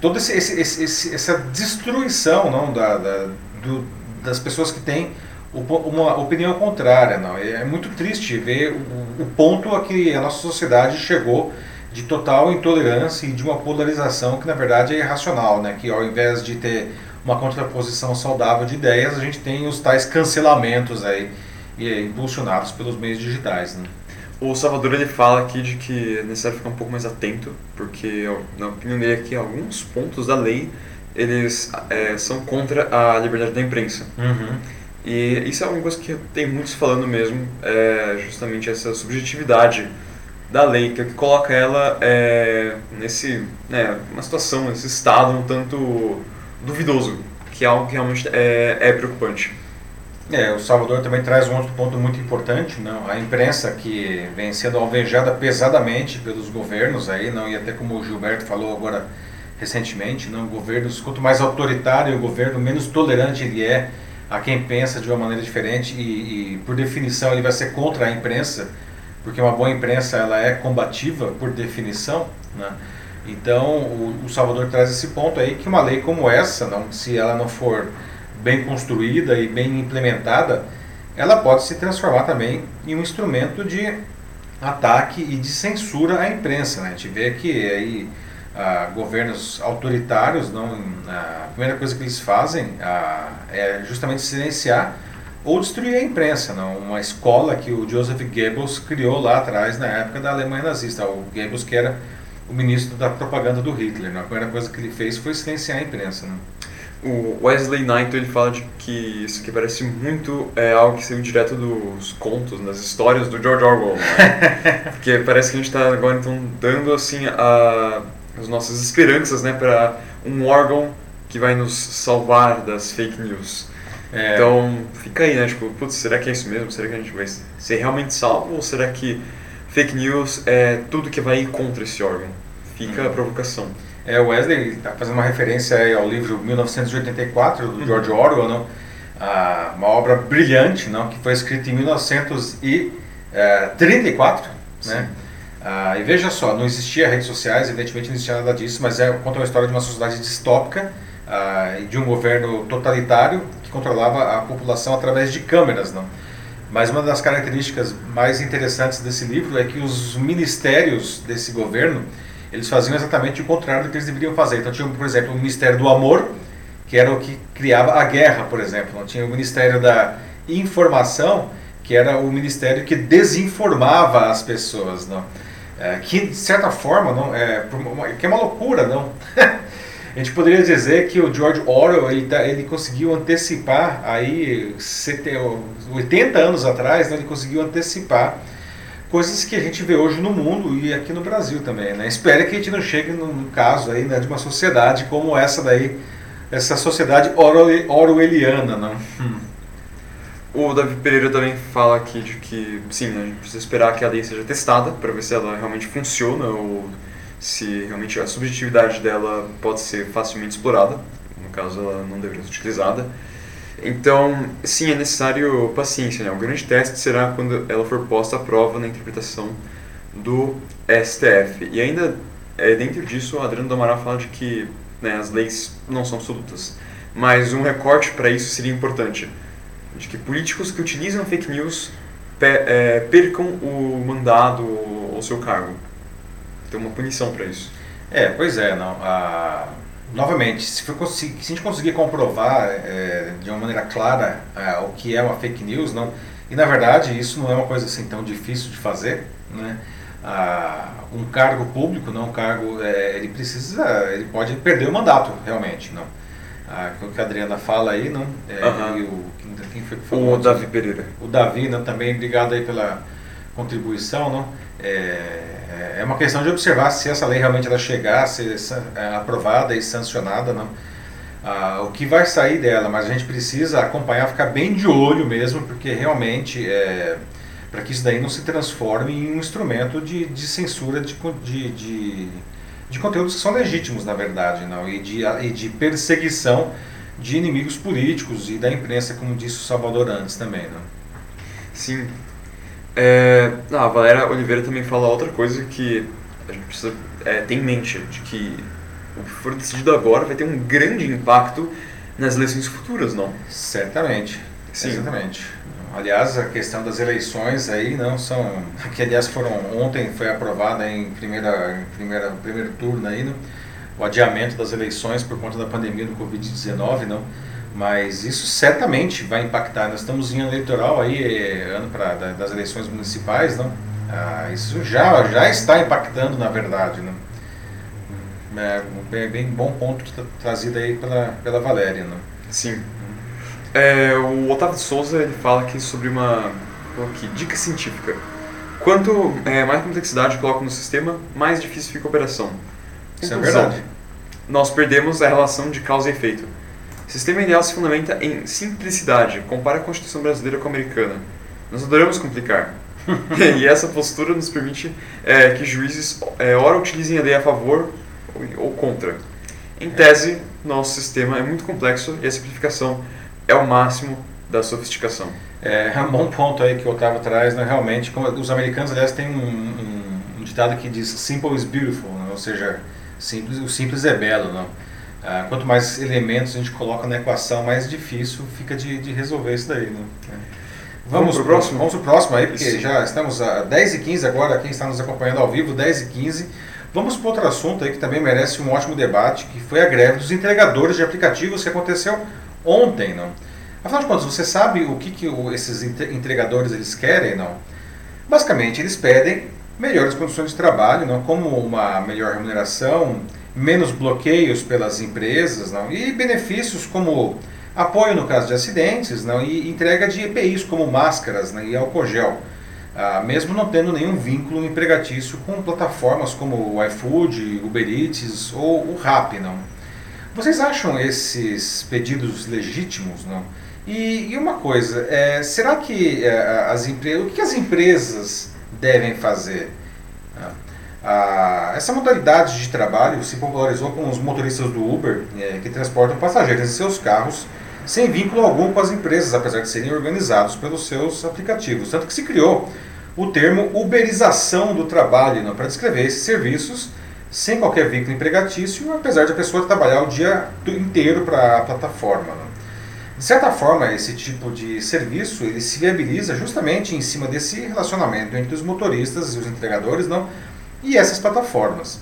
toda esse, esse- esse- essa destruição não, da, da- do- das pessoas que têm uma opinião contrária. Não. É muito triste ver o, o ponto a que a nossa sociedade chegou de total intolerância e de uma polarização que na verdade é irracional, né? que ao invés de ter uma contraposição saudável de ideias, a gente tem os tais cancelamentos aí e, eh, impulsionados pelos meios digitais. Né? O Salvador ele fala aqui de que é necessário ficar um pouco mais atento, porque na opinião dele aqui alguns pontos da lei eles é, são contra a liberdade da imprensa. E isso é uma coisa que tem muitos falando mesmo, é justamente essa subjetividade da lei, que é que coloca ela é, nesse, né, uma situação, nesse estado um tanto duvidoso, que é algo que realmente é, é preocupante. É, o Salvador também traz um outro ponto muito importante, não? A imprensa que vem sendo alvejada pesadamente pelos governos aí, não? E até como o Gilberto falou agora recentemente, não? Governos quanto mais autoritário o governo, menos tolerante ele é a quem pensa de uma maneira diferente e, e por definição ele vai ser contra a imprensa, porque uma boa imprensa ela é combativa por definição, né? Então o, o Salvador traz esse ponto aí que uma lei como essa, não, se ela não for bem construída e bem implementada, ela pode se transformar também em um instrumento de ataque e de censura à imprensa. Né? A gente vê que aí ah, governos autoritários, não, a primeira coisa que eles fazem ah, é justamente silenciar ou destruir a imprensa. Não? Uma escola que o Joseph Goebbels criou lá atrás, na época da Alemanha nazista. O Goebbels que era o ministro da propaganda do Hitler. Né? A primeira coisa que ele fez foi silenciar a imprensa. Né? O Wesley Knight ele fala de que isso aqui parece muito é, algo que saiu direto dos contos, das histórias do George Orwell. Né? *laughs* Porque parece que a gente está agora então dando assim a, as nossas esperanças né, para um órgão que vai nos salvar das fake news. É. Então fica aí, né? Tipo, putz, será que é isso mesmo? Será que a gente vai ser realmente salvo? Ou será que fake news é tudo que vai ir contra esse órgão? Fica hum. a provocação. É, o Wesley está fazendo uma referência ao livro 1984 do George uhum. Orwell, não? Ah, uma obra brilhante, não? Que foi escrita em 1934, eh, né? Ah, e veja só, não existia redes sociais, evidentemente não existia nada disso, mas é conta uma história de uma sociedade distópica ah, e de um governo totalitário que controlava a população através de câmeras, não? Mas uma das características mais interessantes desse livro é que os ministérios desse governo eles faziam exatamente o contrário do que eles deveriam fazer. Então tinha, por exemplo, o Ministério do Amor, que era o que criava a guerra, por exemplo. Não tinha o Ministério da Informação, que era o ministério que desinformava as pessoas, não? É, que de certa forma não é que é uma loucura, não? *laughs* a gente poderia dizer que o George Orwell ele, tá, ele conseguiu antecipar aí 80 anos atrás, né, ele conseguiu antecipar coisas que a gente vê hoje no mundo e aqui no Brasil também, né? Espero que a gente não chegue no, caso aí né, de uma sociedade como essa daí, essa sociedade orwelliana, não? Hum. O Davi Pereira também fala aqui de que, sim, a gente precisa esperar que a lei seja testada para ver se ela realmente funciona ou se realmente a subjetividade dela pode ser facilmente explorada. No caso, ela não deveria ser utilizada. Então, sim, é necessário paciência. Né? O grande teste será quando ela for posta à prova na interpretação do STF. E ainda, é, dentro disso, o Adriano do Amaral fala de que né, as leis não são absolutas. Mas um recorte para isso seria importante. De que políticos que utilizam fake news é, percam o mandado ou o seu cargo. Tem uma punição para isso. É, pois é, não. A novamente, se, for, se, se, a gente conseguir comprovar é, de uma maneira clara é, o que é uma fake news, não, e na verdade isso não é uma coisa assim tão difícil de fazer, né? Ah, um cargo público, não um cargo, é, ele precisa, ele pode perder o mandato realmente, não. Ah, o que a Adriana fala aí, não? É, uhum. e o, quem foi que falou? O Davi Pereira. O Davi, não, também obrigado aí pela contribuição, não? É, é, é uma questão de observar se essa lei realmente ela chegar a ser é, aprovada e sancionada, não. Ah, o que vai sair dela, mas a gente precisa acompanhar, ficar bem de olho mesmo, porque realmente é, para que isso daí não se transforme em um instrumento de, de censura de, de, de, de, conteúdos que são legítimos, na verdade, não, e de, e de perseguição de inimigos políticos e da imprensa, como disse o Salvador antes também. Não? Sim, é, a Valéria Oliveira também fala outra coisa que a gente precisa é, ter em mente, de que o que for decidido agora vai ter um grande impacto nas eleições futuras, não? Certamente, Sim. exatamente. Aliás, a questão das eleições aí não são, que aliás foram ontem foi aprovada em primeira, em primeira primeiro turno aí, não? o adiamento das eleições por conta da pandemia do Covid-19, não? Mas isso certamente vai impactar. Nós estamos em ano eleitoral aí, é, ano pra, das eleições municipais, não? Ah, isso já, já está impactando, na verdade. Não? É bem, bom ponto trazido aí pela, pela Valéria. Não? Sim. É, o Otávio de Souza ele fala aqui sobre uma aqui, dica científica. Quanto é, mais complexidade coloca no sistema, mais difícil fica a operação. Isso é verdade. Nós perdemos a relação de causa e efeito. Sistema ideal se fundamenta em simplicidade. Compara a Constituição brasileira com a americana. Nós adoramos complicar. *laughs* e essa postura nos permite é, que juízes é, ora utilizem a lei a favor ou, ou contra. Em tese, nosso sistema é muito complexo e a simplificação é o máximo da sofisticação. É, é um bom ponto aí que o Otávio traz, né? realmente, como os americanos, aliás, têm um, um, um ditado que diz simple is beautiful, né? ou seja, simples, o simples é belo. Não? Ah, quanto mais elementos a gente coloca na equação, mais difícil fica de, de resolver isso daí. Né? Vamos, para o próximo? Vamos pro próximo aí, porque Isso. já estamos a 10 e 15 agora, quem está nos acompanhando ao vivo, 10 e 15. Vamos para outro assunto aí que também merece um ótimo debate, que foi a greve dos entregadores de aplicativos que aconteceu ontem, não? Afinal de contas, você sabe o que, que esses entregadores eles querem, não? Basicamente, eles pedem melhores condições de trabalho, não? Como uma melhor remuneração, menos bloqueios pelas empresas, não? E benefícios como apoio no caso de acidentes não, e entrega de EPIs como máscaras né, e álcool gel, ah, mesmo não tendo nenhum vínculo empregatício com plataformas como o iFood, Uber Eats ou o Rappi. Não. Vocês acham esses pedidos legítimos? Não? E, e uma coisa, é, será que é, as empresas, o que as empresas devem fazer? Ah, essa modalidade de trabalho se popularizou com os motoristas do Uber, é, que transportam passageiros em seus carros sem vínculo algum com as empresas, apesar de serem organizados pelos seus aplicativos. Tanto que se criou o termo uberização do trabalho né, para descrever esses serviços sem qualquer vínculo empregatício, apesar de a pessoa trabalhar o dia inteiro para a plataforma. Né. De certa forma, esse tipo de serviço ele se viabiliza justamente em cima desse relacionamento entre os motoristas e os entregadores não, e essas plataformas.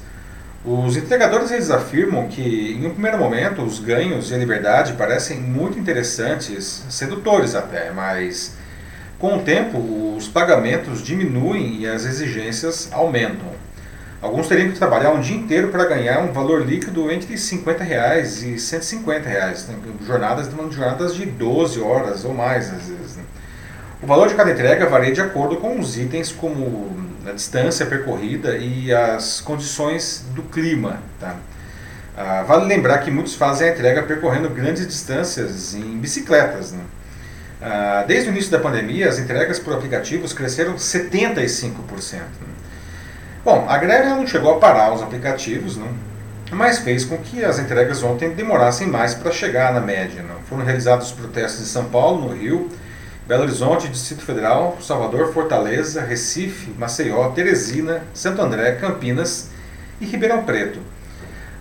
Os entregadores eles afirmam que, em um primeiro momento, os ganhos e a liberdade parecem muito interessantes, sedutores até, mas com o tempo os pagamentos diminuem e as exigências aumentam. Alguns teriam que trabalhar um dia inteiro para ganhar um valor líquido entre 50 reais e 150 reais, né? jornadas, jornadas de 12 horas ou mais às vezes. Né? O valor de cada entrega varia de acordo com os itens como a distância percorrida e as condições do clima. Tá? Ah, vale lembrar que muitos fazem a entrega percorrendo grandes distâncias em bicicletas. Né? Ah, desde o início da pandemia, as entregas por aplicativos cresceram 75%. Né? Bom, a greve não chegou a parar os aplicativos, né? mas fez com que as entregas ontem demorassem mais para chegar na média. Né? Foram realizados protestos em São Paulo, no Rio, Belo Horizonte, Distrito Federal, Salvador, Fortaleza, Recife, Maceió, Teresina, Santo André, Campinas e Ribeirão Preto.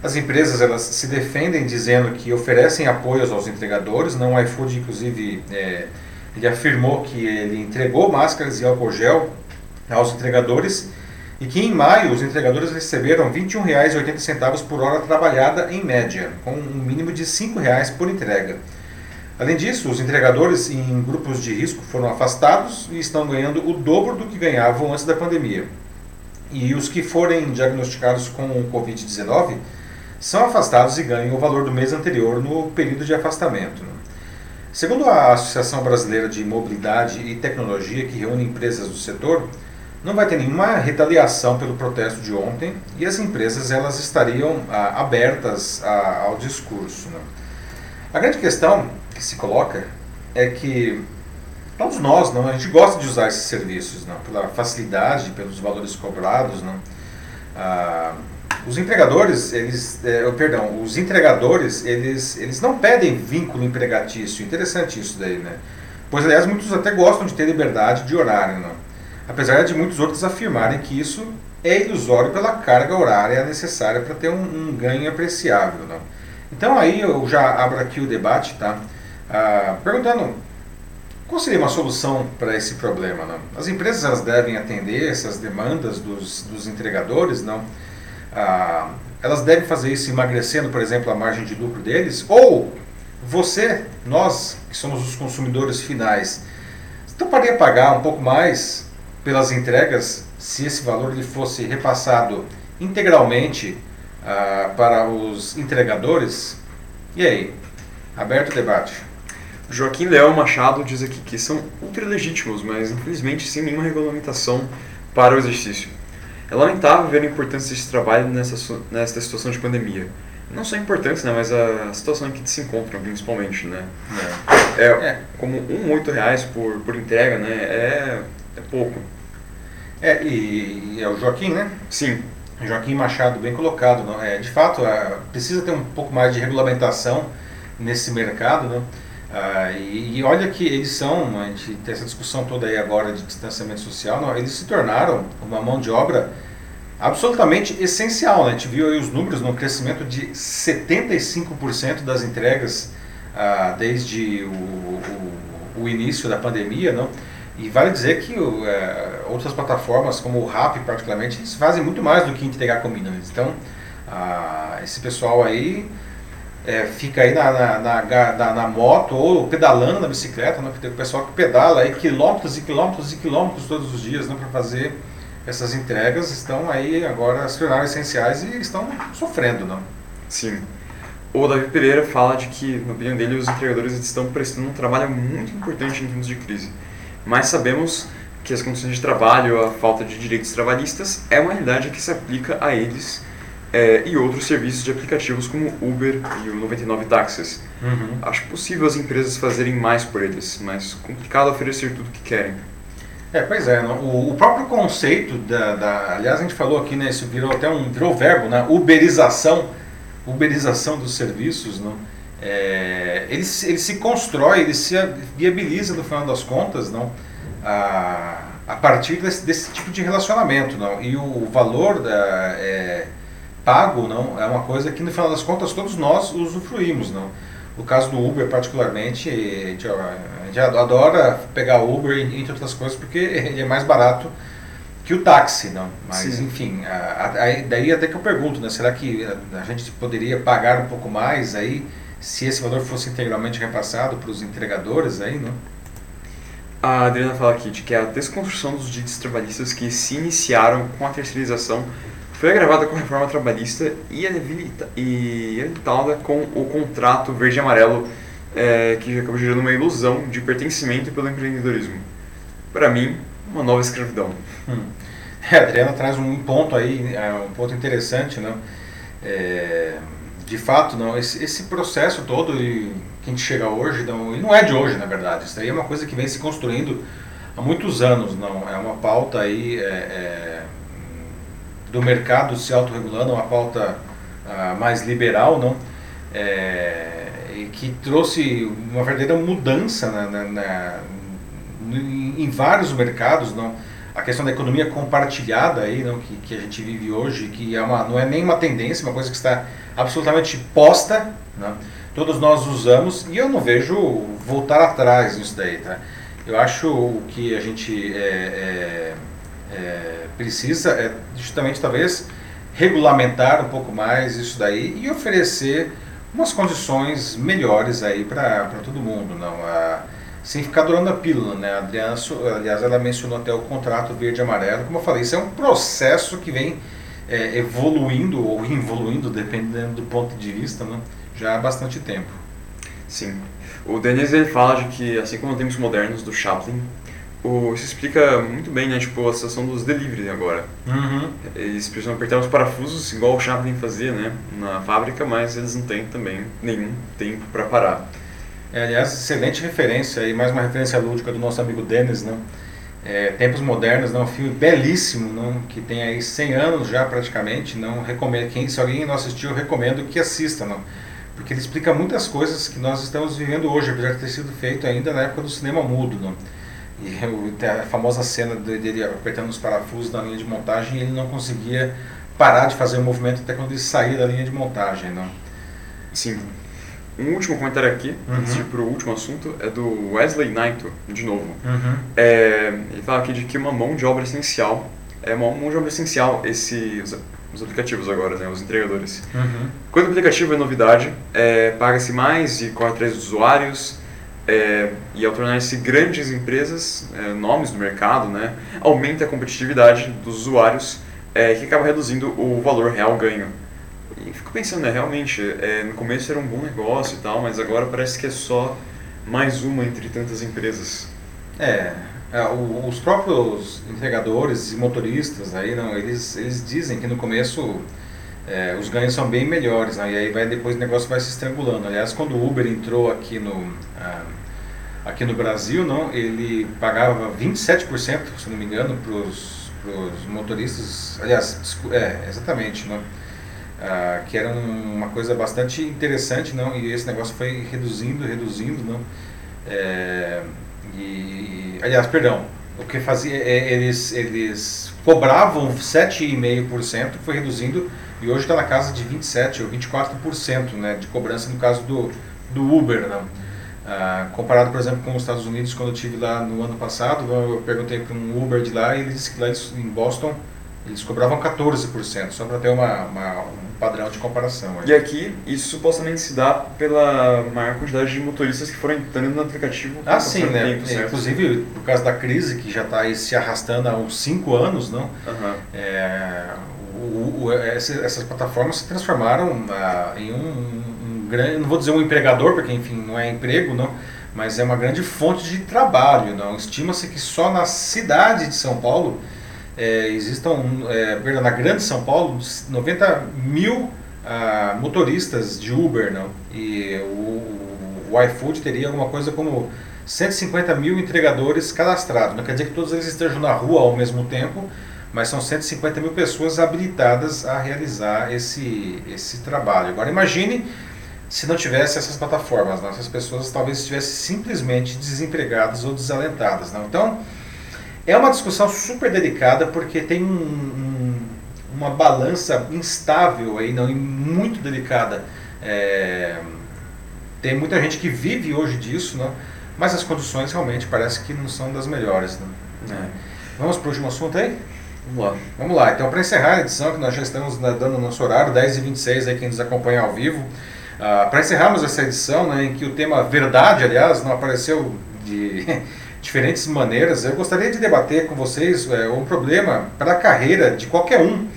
As empresas elas se defendem dizendo que oferecem apoios aos entregadores, não o iFood inclusive é, ele afirmou que ele entregou máscaras e álcool gel aos entregadores e que em maio os entregadores receberam R$ 21,80 por hora trabalhada em média, com um mínimo de R$ 5,00 por entrega. Além disso, os entregadores em grupos de risco foram afastados e estão ganhando o dobro do que ganhavam antes da pandemia. E os que forem diagnosticados com o Covid-19 são afastados e ganham o valor do mês anterior no período de afastamento. Segundo a Associação Brasileira de Mobilidade e Tecnologia, que reúne empresas do setor, não vai ter nenhuma retaliação pelo protesto de ontem e as empresas elas estariam ah, abertas ah, ao discurso. Né? A grande questão que se coloca é que todos nós, não, a gente gosta de usar esses serviços, não, pela facilidade, pelos valores cobrados, não. Ah, os empregadores, eles, é, perdão, os entregadores, eles, eles não pedem vínculo empregatício. Interessante isso daí, né? Pois, aliás, muitos até gostam de ter liberdade de horário, não? Apesar de muitos outros afirmarem que isso é ilusório pela carga horária necessária para ter um, um ganho apreciável, não? Então aí eu já abro aqui o debate, tá? Ah, perguntando qual seria uma solução para esse problema? Não? As empresas elas devem atender essas demandas dos, dos entregadores, não? Ah, elas devem fazer isso emagrecendo, por exemplo, a margem de lucro deles? Ou você, nós que somos os consumidores finais, toparia pagar um pouco mais pelas entregas se esse valor ele fosse repassado integralmente ah, para os entregadores? E aí? Aberto o debate. Joaquim Leão Machado diz aqui que são ultra legítimos, mas infelizmente sem nenhuma regulamentação para o exercício. É lamentável ver a importância desse trabalho nessa, nessa situação de pandemia. Não só a importância, né, mas a situação em que se encontram, principalmente. Né? É, é, é. como um oito reais por, por entrega, né, é, é pouco. É, e, e, é o Joaquim, né? Sim. Joaquim Machado, bem colocado. Não? É, de fato, precisa ter um pouco mais de regulamentação nesse mercado, né? Ah, e, e, olha que eles são, a gente tem essa discussão toda aí agora de distanciamento social, não, eles se tornaram uma mão de obra absolutamente essencial. Né? A gente viu aí os números no crescimento de 75% das entregas ah, desde o, o, o, início da pandemia, não? E vale dizer que é, outras plataformas, como o Rap particularmente, eles fazem muito mais do que entregar comida. Né? Então, ah, esse pessoal aí é, fica aí na, na, na, na, moto ou pedalando na bicicleta, né? tem o pessoal que pedala aí quilômetros e quilômetros e quilômetros todos os dias né? para fazer essas entregas, estão aí agora se tornaram essenciais e estão sofrendo. Não? Sim. O Davi Pereira fala de que, na opinião dele, os entregadores estão prestando um trabalho muito importante em tempos de crise. Mas sabemos que as condições de trabalho, a falta de direitos trabalhistas, é uma realidade que se aplica a eles é, e outros serviços de aplicativos como Uber e o 99 Táxis. Uhum. Acho possível as empresas fazerem mais por eles, mas complicado oferecer tudo o que querem. É, pois é, o, o, próprio conceito da, da, aliás a gente falou aqui, né, isso virou até um virou verbo, né, uberização, uberização dos serviços, não? É, ele, ele se constrói, ele se viabiliza no final das contas, não? A, a partir desse, desse tipo de relacionamento, não? E o valor da, é, pago, não, é uma coisa que no final das contas todos nós usufruímos, não. O caso do Uber particularmente, a gente, a gente adora pegar Uber entre outras coisas porque ele é mais barato que o táxi, não. Mas Sim. enfim, a, a, daí até que eu pergunto, né, será que a gente poderia pagar um pouco mais aí se esse valor fosse integralmente repassado para os entregadores aí, não? A Adriana fala aqui de que a desconstrução dos direitos trabalhistas que se iniciaram com a terceirização foi agravada com a reforma trabalhista e editada com o contrato verde-amarelo, é, que acabou gerando uma ilusão de pertencimento pelo empreendedorismo. Para mim, uma nova escravidão. Hum. É, a Adriana traz um ponto aí, é, um ponto interessante, né? É, de fato, não, esse, esse processo todo e que a gente chega hoje, não, e não é de hoje, na verdade. Isso aí é uma coisa que vem se construindo há muitos anos, não. É uma pauta aí é, é do mercado se autorregulando, uma pauta uh, mais liberal, não? É, e que trouxe uma verdadeira mudança na, na, na, em vários mercados, não? Questão da economia compartilhada aí, não? Que, que a gente vive hoje, que é uma, não é nem uma tendência, uma coisa que está absolutamente posta, não? todos nós usamos e eu não vejo voltar atrás nisso daí, tá? Eu acho que a gente é, é, é, precisa é justamente talvez regulamentar um pouco mais isso daí e oferecer umas condições melhores aí para todo mundo, não a, sem ficar durando a pílula, né? Aliás, ela mencionou até o contrato verde e amarelo, como eu falei, isso é um processo que vem é, evoluindo ou involuindo, dependendo do ponto de vista, né? já há bastante tempo. Sim. O Denis ele fala de que, assim como tempos modernos do Chaplin, o, isso explica muito bem, né, tipo, a situação dos delivery agora. Uhum. Eles precisam apertar os parafusos, igual o Chaplin fazia, né, na fábrica, mas eles não têm também nenhum tempo para parar. É, aliás, excelente referência, e mais uma referência lúdica do nosso amigo Dennis, né? É, Tempos Modernos, né, um filme belíssimo, não, que tem aí 100 anos já praticamente, não recomendo, quem, se alguém não assistiu, recomendo que assista, não, porque ele explica muitas coisas que nós estamos vivendo hoje, apesar de ter sido feito ainda na época do cinema mudo, não. E *laughs* a famosa cena dele apertando os parafusos na linha de montagem ele não conseguia parar de fazer o movimento até quando ele saía da linha de montagem, não? Sim. Um último comentário aqui, uhum. antes de ir para o último assunto, é do Wesley Naito, de novo. Uhum. É, ele fala aqui de que uma mão de obra essencial, é uma mão de obra essencial esse, os, os aplicativos agora, né, os entregadores. Uhum. Quando o aplicativo é novidade, é, paga-se mais e corre atrás dos usuários, é, e ao tornar-se grandes empresas, é, nomes do mercado, né, aumenta a competitividade dos usuários, é, que acaba reduzindo o valor real ganho. E fico pensando, né, realmente, é, no começo era um bom negócio e tal, mas agora parece que é só mais uma entre tantas empresas. É, é os próprios entregadores e motoristas aí, não, eles, eles dizem que no começo é, os ganhos são bem melhores, né? e aí vai, depois o negócio vai se estrangulando. Aliás, quando o Uber entrou aqui no, ah, aqui no Brasil, não, ele pagava 27%, se não me engano, para os motoristas. Aliás, é, exatamente, não. Uh, que era um, uma coisa bastante interessante, não? E esse negócio foi reduzindo, reduzindo, não? É, e, aliás, perdão, o que fazia, é, eles, eles cobravam 7,5%, foi reduzindo e hoje está na casa de 27% ou 24% né, de cobrança no caso do, do Uber. Não? Ah, comparado, por exemplo, com os Estados Unidos, quando eu estive lá no ano passado, eu perguntei para um Uber de lá e ele disse que lá em Boston eles cobravam 14%, só para ter uma, uma, um padrão de comparação. Aí. E aqui, isso supostamente se dá pela maior quantidade de motoristas que foram entrando no aplicativo. Ah, sim, né? Tempo, Inclusive, por causa da crise que já está se arrastando há uns 5 anos, não? Uhum. É, o, o, essas plataformas se transformaram ah, em um, um, grande, não vou dizer um empregador, porque enfim, não é emprego, não, mas é uma grande fonte de trabalho. Não? Estima-se que só na cidade de São Paulo é, existam, é, na grande São Paulo, 90 mil ah, motoristas de Uber, não? E o, o iFood teria alguma coisa como 150 mil entregadores cadastrados. Não quer dizer que todos eles estejam na rua ao mesmo tempo, mas são 150 mil pessoas habilitadas a realizar esse, esse trabalho. Agora imagine se não tivesse essas plataformas, não? essas pessoas talvez estivessem simplesmente desempregadas ou desalentadas. Não? Então, é uma discussão super delicada porque tem um, um, uma balança instável aí, não, e muito delicada. É, tem muita gente que vive hoje disso, não? mas as condições realmente parece que não são das melhores. Não? É. Vamos para o último assunto aí? Vamos lá. Vamos lá. Então, para encerrar a edição, que nós já estamos dando o nosso horário, 10h26, aí, quem nos acompanha ao vivo. Uh, para encerrarmos essa edição, né, em que o tema verdade, aliás, não apareceu de diferentes maneiras. Eu gostaria de debater com vocês é, um problema para a carreira de qualquer um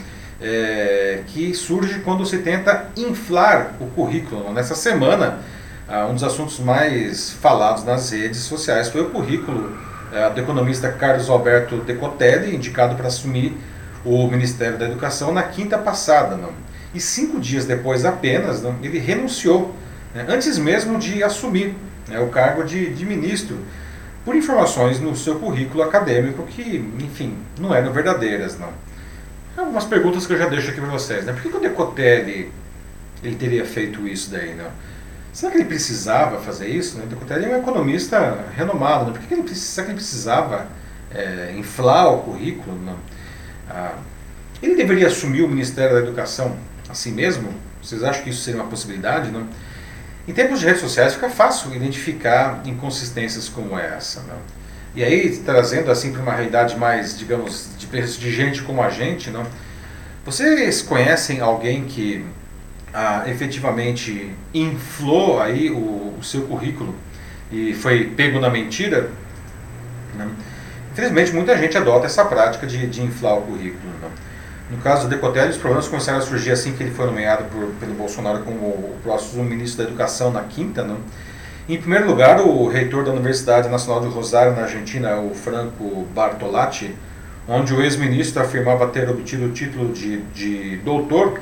é, que surge quando se tenta inflar o currículo. Nessa semana, ah, um dos assuntos mais falados nas redes sociais foi o currículo é, do economista Carlos Alberto Decotelli, indicado para assumir o Ministério da Educação na quinta passada. Não? E cinco dias depois apenas, não, ele renunciou, né, antes mesmo de assumir né, o cargo de, de ministro por informações no seu currículo acadêmico que, enfim, não eram verdadeiras, não. Algumas perguntas que eu já deixo aqui para vocês, né? Por que, o Decotelli ele teria feito isso daí, não? Será que ele precisava fazer isso? Né? O Decotelli é um economista renomado, né? Por que, que ele, será que ele precisava é, inflar o currículo? Não? Ah, ele deveria assumir o Ministério da Educação assim mesmo? Vocês acham que isso seria uma possibilidade, não? Em tempos de redes sociais fica fácil identificar inconsistências como essa. Né? E aí, trazendo assim para uma realidade mais, digamos, de, de gente como a gente, não? vocês conhecem alguém que ah, efetivamente inflou aí o, o, seu currículo e foi pego na mentira? Né? Infelizmente, muita gente adota essa prática de, de inflar o currículo. Não? No caso do Decotelli, os problemas começaram a surgir assim que ele foi nomeado por, pelo Bolsonaro como o próximo ministro da Educação na quinta. Né? Em primeiro lugar, o reitor da Universidade Nacional de Rosário, na Argentina, o Franco Bartolatti, onde o ex-ministro afirmava ter obtido o título de, de doutor,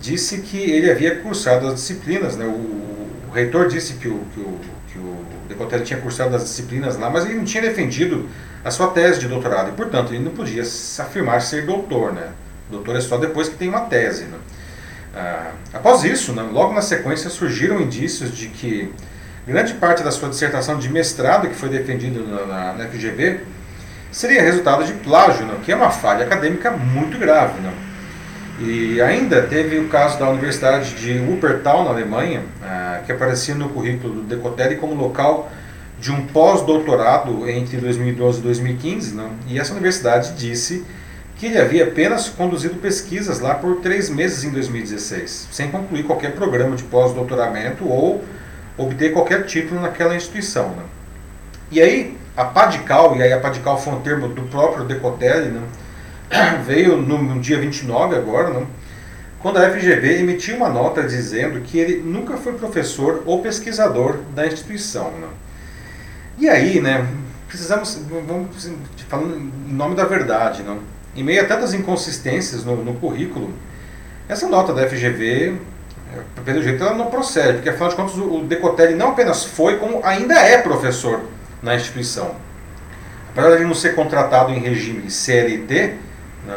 disse que ele havia cursado as disciplinas. Né? O, o reitor disse que o, que o, que o Decotelli tinha cursado as disciplinas lá, mas ele não tinha defendido a sua tese de doutorado e, portanto, ele não podia afirmar ser doutor. Né? Doutor é só depois que tem uma tese. Né? Ah, após isso, né, logo na sequência surgiram indícios de que grande parte da sua dissertação de mestrado que foi defendida na, na, FGV seria resultado de plágio, né, que é uma falha acadêmica muito grave. Né? E ainda teve o caso da Universidade de Wuppertal, na Alemanha, ah, que aparecia no currículo do Decotelli como local de um pós-doutorado entre 2012 e 2015, né? e essa universidade disse que ele havia apenas conduzido pesquisas lá por três meses em 2016, sem concluir qualquer programa de pós-doutoramento ou obter qualquer título naquela instituição. Né? E aí, a PADICAL, e aí a PADICAL foi um termo do próprio Decotelli, né? *clears throat* veio no, no, dia 29 agora, né? quando a FGV emitiu uma nota dizendo que ele nunca foi professor ou pesquisador da instituição. Né? E aí, né, precisamos, vamos falando em nome da verdade, não? Em meio a tantas inconsistências no, no currículo, essa nota da FGV, é, pelo jeito, ela não procede, porque afinal de contas o Decotelli não apenas foi, como ainda é professor na instituição. Apesar de não ser contratado em regime CLT, né,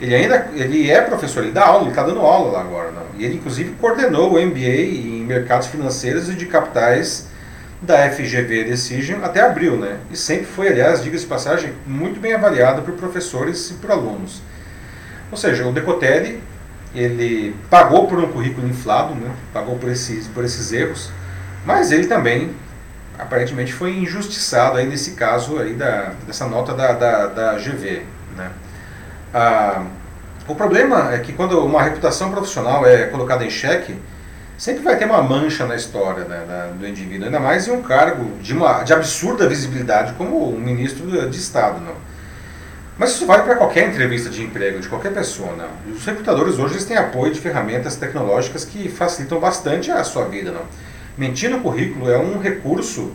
ele ainda ele é professor, ele dá aula, ele está dando aula lá agora. Não? E ele, inclusive, coordenou o MBA em mercados financeiros e de capitais da FGV Decision até abril, né? E sempre foi, aliás, diga-se de passagem, muito bem avaliado por professores e por alunos. Ou seja, o Decotelli, ele pagou por um currículo inflado, né? pagou por esses, por esses erros, mas ele também, aparentemente, foi injustiçado aí nesse caso aí da, dessa nota da, da, da GV, né? Ah, o problema é que quando uma reputação profissional é colocada em xeque, sempre vai ter uma mancha na história né, da, do indivíduo, ainda mais em um cargo de, uma, de absurda visibilidade como um ministro de Estado. Não. Mas isso vale para qualquer entrevista de emprego, de qualquer pessoa. Não. Os recrutadores hoje eles têm apoio de ferramentas tecnológicas que facilitam bastante a sua vida. Não. Mentir no currículo é um recurso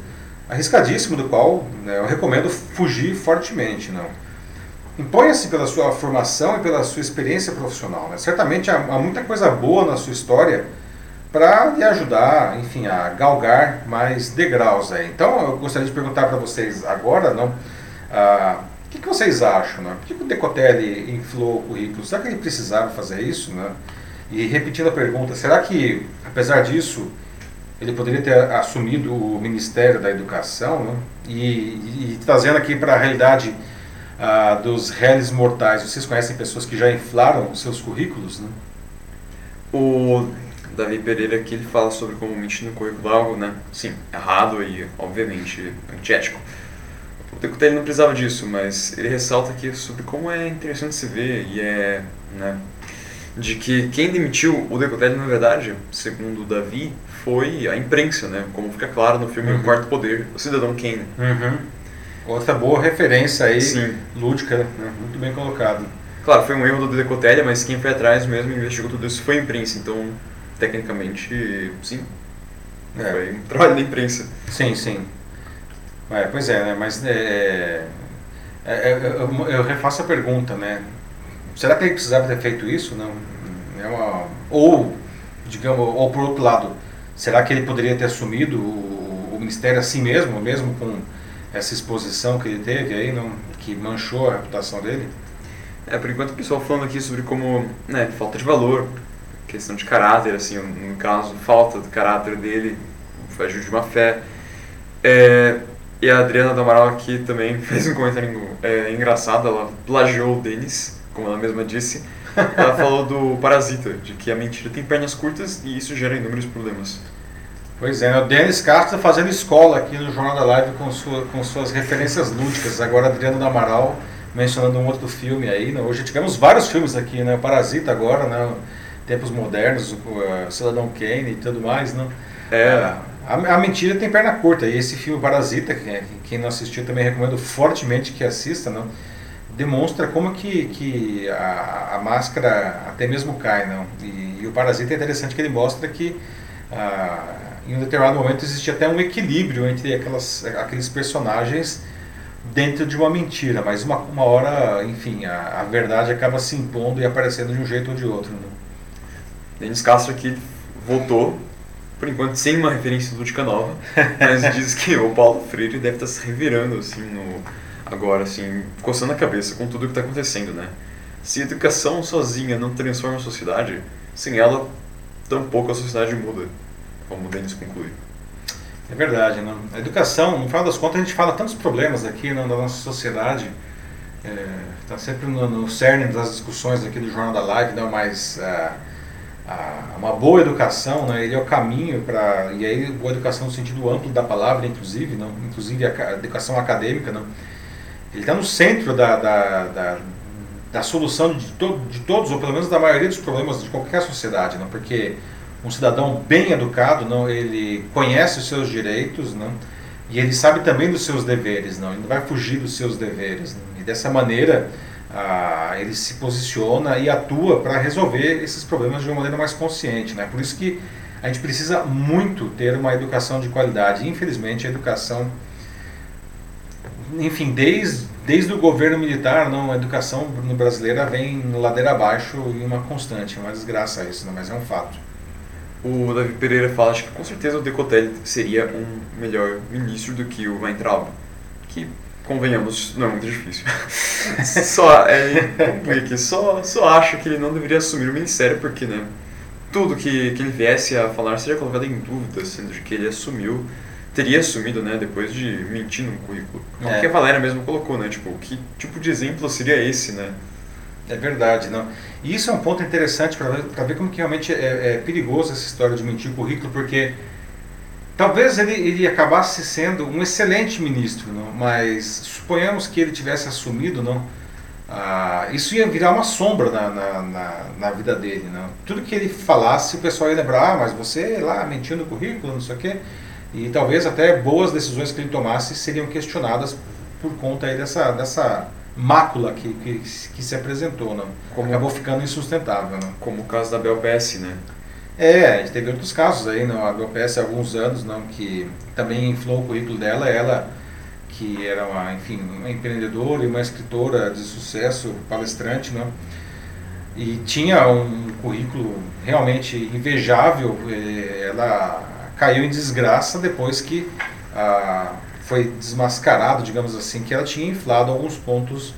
arriscadíssimo do qual né, eu recomendo fugir fortemente. Não. Imponha-se pela sua formação e pela sua experiência profissional. Né? Certamente há, há muita coisa boa na sua história para lhe ajudar, enfim, a galgar mais degraus aí. Então, eu gostaria de perguntar para vocês agora, não, ah, o que, que, vocês acham, né? Por que, que o Decotelli inflou o currículo? Será que ele precisava fazer isso, né? E repetindo a pergunta, será que, apesar disso, ele poderia ter assumido o Ministério da Educação, né? e, e, e trazendo aqui para a realidade ah, dos réis mortais, vocês conhecem pessoas que já inflaram os seus currículos, né? O Davi Pereira aqui ele fala sobre como mentir no currículo é algo, né? Sim, errado e obviamente antiético. O Decotelli não precisava disso, mas ele ressalta aqui sobre como é interessante se ver e é, né? De que quem demitiu o Decotelli, na verdade, segundo o Davi, foi a imprensa, né? Como fica claro no filme uhum. O Quarto Poder, o Cidadão Kane. Uhum. Outra boa referência aí, Sim. lúdica, né? muito bem colocado. Claro, foi um erro do Decotelli, mas quem foi atrás mesmo investigou tudo isso foi a imprensa, então tecnicamente, sim. É. Foi um trabalho da imprensa. Sim, sim. É, pois é, né? Mas é, é, é eu, eu, refaço a pergunta, né? Será que ele precisava ter feito isso? Não. É uma, ou, digamos, ou por outro lado, será que ele poderia ter assumido o, o ministério assim mesmo, mesmo com essa exposição que ele teve aí, não, que manchou a reputação dele? É, por enquanto o pessoal falando aqui sobre como, né, falta de valor, questão de caráter, assim, no caso, falta do caráter dele, ajuda de uma fé. É, e a Adriana do Amaral aqui também *laughs* fez um comentário é, engraçado, ela plagiou o Denis, como ela mesma disse. Ela falou do parasita, de que a mentira tem pernas curtas e isso gera inúmeros problemas. Pois é, né? o Denis Castro tá fazendo escola aqui no Jornal da Live com, sua, com suas referências lúdicas. Agora Adriano do Amaral mencionando um outro filme aí. Né? Hoje tivemos vários filmes aqui, né? Parasita agora, né? Tempos modernos, o Cidadão Kane e tudo mais, não? É. A, a, mentira tem perna curta, e esse filme Parasita, que, quem não assistiu também recomendo fortemente que assista, não? demonstra como que, que a, a máscara até mesmo cai, não? E, e, o Parasita é interessante que ele mostra que ah, em um determinado momento existe até um equilíbrio entre aquelas, aqueles personagens dentro de uma mentira, mas uma, uma hora, enfim, a, a verdade acaba se impondo e aparecendo de um jeito ou de outro. Não? Denis Castro aqui voltou, por enquanto sem uma referência lúdica nova, mas *laughs* diz que o Paulo Freire deve estar se revirando assim no agora assim, coçando a cabeça com tudo o que está acontecendo, né? Se a educação sozinha não transforma a sociedade, sem ela tampouco a sociedade muda, como o Denis conclui. É verdade, né? A educação, no final das contas, a gente fala tantos problemas aqui né, na nossa sociedade, está é, sempre no, no cerne das discussões aqui do Jornal da Live, não, mas uh, a, uma boa educação, né, ele é o caminho para e aí boa educação no sentido amplo da palavra, inclusive, não, inclusive a, educação acadêmica, não, ele está no centro da, da, da, da solução de, to, de todos ou pelo menos da maioria dos problemas de qualquer sociedade, não, porque um cidadão bem educado, não, ele conhece os seus direitos, não, e ele sabe também dos seus deveres, não, ele não vai fugir dos seus deveres, não, e dessa maneira ah, ele se posiciona e atua para resolver esses problemas de uma maneira mais consciente. Né? Por isso que a gente precisa muito ter uma educação de qualidade. Infelizmente, a educação, enfim, desde, desde o governo militar, não, a educação brasileira vem ladeira abaixo em uma constante. É uma desgraça isso, né? mas é um fato. O Davi Pereira fala que com certeza o Decotelli seria um melhor ministro do que o Weintraub, que convenhamos, não é muito difícil. *laughs* só, é, complique, só, só acho que ele não deveria assumir o ministério, porque, né, tudo que, que ele viesse a falar seria colocado em dúvida, sendo que ele assumiu, teria assumido, né, depois de mentir no currículo. Como é. que a Valéria mesmo colocou, né, tipo, que tipo de exemplo seria esse, né? É verdade, não. E isso é um ponto interessante para ver, ver como que realmente é, é perigoso essa história de mentir o currículo, porque Talvez ele, ele acabasse sendo um excelente ministro, não? mas suponhamos que ele tivesse assumido, não? Ah, isso ia virar uma sombra na, na, na, na, vida dele. Não? Tudo que ele falasse, o pessoal ia lembrar, ah, mas você lá mentiu no currículo, não sei o quê. E talvez até boas decisões que ele tomasse seriam questionadas por conta aí dessa, dessa mácula que, que, que se apresentou. Não? Como, Acabou ficando insustentável. Não? Como o caso da Belbesse, né? É, a gente teve outros casos aí no AgroPS há alguns anos, não, que também inflou o currículo dela, ela que era uma, enfim, uma empreendedora e uma escritora de sucesso, palestrante, não, e tinha um currículo realmente invejável, ela caiu em desgraça depois que ah, foi desmascarado, digamos assim, que ela tinha inflado alguns pontos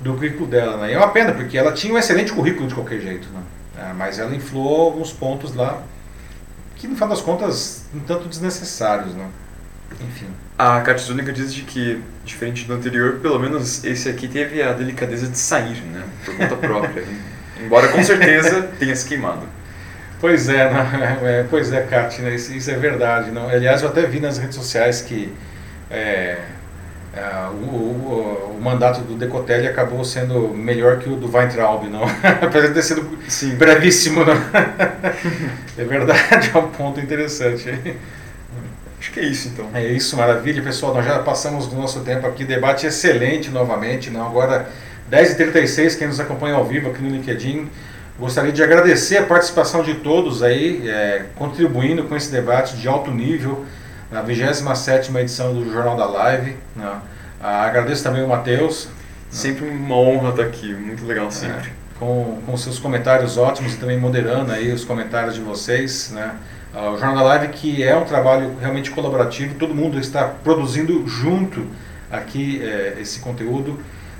do currículo dela. Né? E é uma pena, porque ela tinha um excelente currículo de qualquer jeito. Né? É, mas ela inflou alguns pontos lá que, no final das contas, um tanto desnecessários, né? Enfim. A Katsúnica diz de que, diferente do anterior, pelo menos esse aqui teve a delicadeza de sair, né? Por conta própria. *laughs* Embora com certeza tenha se queimado. Pois é, é pois é, Kat, né? isso, isso, é verdade. Não? Aliás, eu até vi nas redes sociais que é, é, o, o, o, mandato do Decotelli acabou sendo melhor que o do Weintraub, não? *laughs* Apesar de ter sido Sim. brevíssimo, não? *laughs* é verdade, é um ponto interessante. Acho que é isso então. É isso, maravilha. Pessoal, nós já passamos do nosso tempo aqui, debate excelente novamente. Não? Agora, 10h36, quem nos acompanha ao vivo aqui no LinkedIn, gostaria de agradecer a participação de todos aí, é, contribuindo com esse debate de alto nível na 27 edição do Jornal da Live. Né? Ah, agradeço também o Matheus. Sempre uma honra estar aqui, muito legal sempre. É, com, com seus comentários ótimos e também moderando aí os comentários de vocês. Né? Ah, o Jornal da Live que é um trabalho realmente colaborativo, todo mundo está produzindo junto aqui é, esse conteúdo.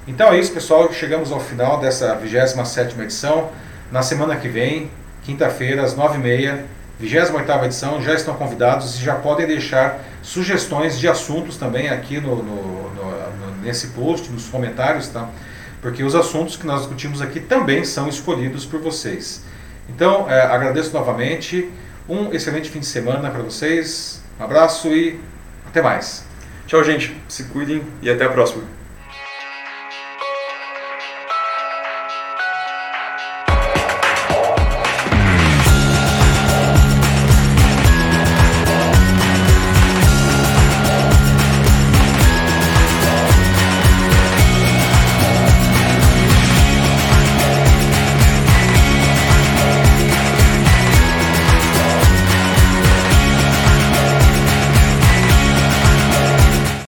Então é isso pessoal, chegamos ao final dessa 27 edição. Na semana que vem, quinta-feira, às 9h30, 28ª edição, já estão convidados e já podem deixar sugestões de assuntos também aqui no, no, no, nesse post, nos comentários, tá? porque os assuntos que nós discutimos aqui também são escolhidos por vocês. Então, é, agradeço novamente, um excelente fim de semana para vocês, um abraço e até mais. Tchau, gente, se cuidem e até a próxima.